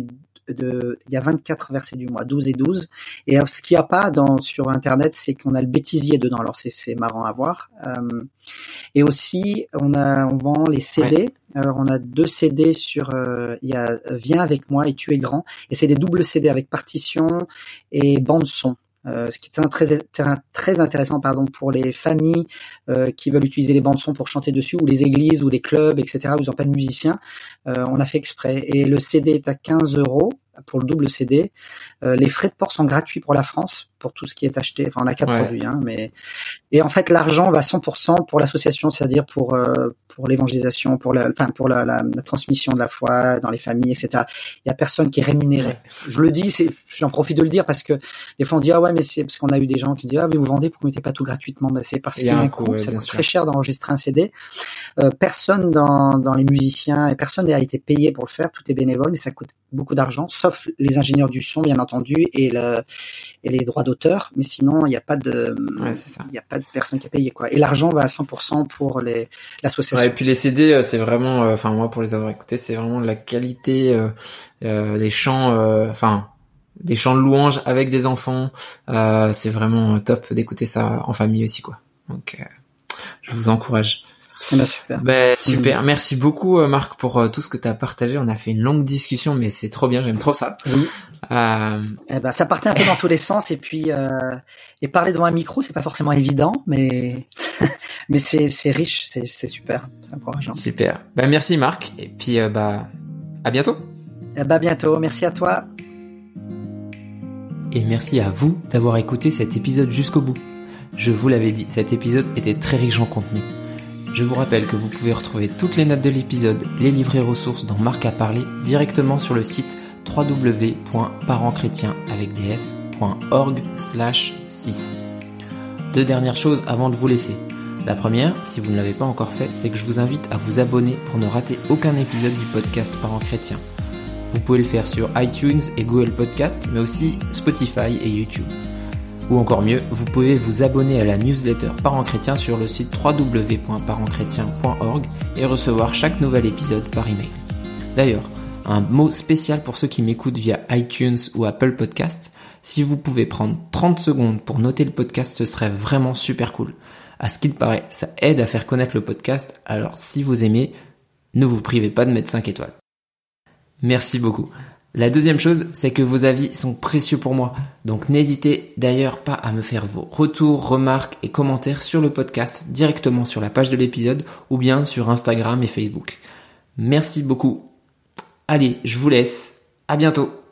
de, il y a 24 versets du mois, 12 et 12. Et ce qu'il n'y a pas dans, sur Internet, c'est qu'on a le bêtisier dedans. Alors c'est, c'est marrant à voir. Euh, et aussi, on a, on vend les CD. Alors on a deux CD sur, euh, il y a Viens avec moi et Tu es grand. Et c'est des doubles CD avec partition et bande son. Euh, ce qui est un très, très intéressant pardon pour les familles euh, qui veulent utiliser les bandes son pour chanter dessus ou les églises ou les clubs etc où ils n'ont pas de musiciens. Euh, on a fait exprès. Et le CD est à 15 euros pour le double CD les frais de port sont gratuits pour la France pour tout ce qui est acheté. Enfin, on a quatre produits, hein, mais et en fait, l'argent va 100% pour l'association, c'est-à-dire pour euh, pour l'évangélisation, pour la, enfin pour la, la, transmission de la foi dans les familles, etc. Il y a personne qui est rémunéré. Je le dis, c'est, j'en profite de le dire parce que des fois on dit ah ouais, mais c'est parce qu'on a eu des gens qui disent ah mais vous vendez, pourquoi vous mettez pas tout gratuitement? Ben c'est parce qu'il y a un coût, ça coûte très cher d'enregistrer un CD. Euh, personne dans dans les musiciens et personne n'a été payé pour le faire, tout est bénévole, mais ça coûte beaucoup d'argent, sauf les ingénieurs du son bien entendu et le et les droits d'auteur mais sinon il n'y a pas de, il y a pas de personne qui a payé quoi. Et l'argent va à 100% pour les l'association. et puis les CD, euh, c'est vraiment, euh, enfin moi pour les avoir écoutés, c'est vraiment la qualité, euh, les chants, enfin des chants de louanges avec des enfants, c'est vraiment top d'écouter ça en famille aussi quoi. Donc je vous encourage. Eh ben, super. Ben, super. Merci beaucoup, euh, Marc, pour euh, tout ce que tu as partagé. On a fait une longue discussion, mais c'est trop bien. J'aime trop ça. Oui. Euh, Eh ben, ça partait un peu dans tous les sens et puis euh, et parler devant un micro, c'est pas forcément évident, mais mais c'est c'est riche, c'est c'est super, c'est encourageant. super. Ben, merci, Marc. Et puis, euh, bah, à bientôt. Eh ben, bientôt. Merci à toi. Et merci à vous d'avoir écouté cet épisode jusqu'au bout. Je vous l'avais dit, cet épisode était très riche en contenu. Je vous rappelle que vous pouvez retrouver toutes les notes de l'épisode, les livres et ressources dont Marc a parlé directement sur le site www.parentschrétien.org slash 6. Deux dernières choses avant de vous laisser. La première, si vous ne l'avez pas encore fait, c'est que je vous invite à vous abonner pour ne rater aucun épisode du podcast Parents Chrétiens. Vous pouvez le faire sur iTunes et Google Podcast, mais aussi Spotify et YouTube. Ou encore mieux, vous pouvez vous abonner à la newsletter Parents Chrétiens sur le site www.parentschrétien.org et recevoir chaque nouvel épisode par email. D'ailleurs, un mot spécial pour ceux qui m'écoutent via iTunes ou Apple Podcast. Si vous pouvez prendre 30 secondes pour noter le podcast, ce serait vraiment super cool. À ce qu'il paraît, ça aide à faire connaître le podcast, alors si vous aimez, ne vous privez pas de mettre 5 étoiles. Merci beaucoup. La deuxième chose, c'est que vos avis sont précieux pour moi. Donc n'hésitez d'ailleurs pas à me faire vos retours, remarques et commentaires sur le podcast directement sur la page de l'épisode ou bien sur Instagram et Facebook. Merci beaucoup. Allez, je vous laisse. À bientôt.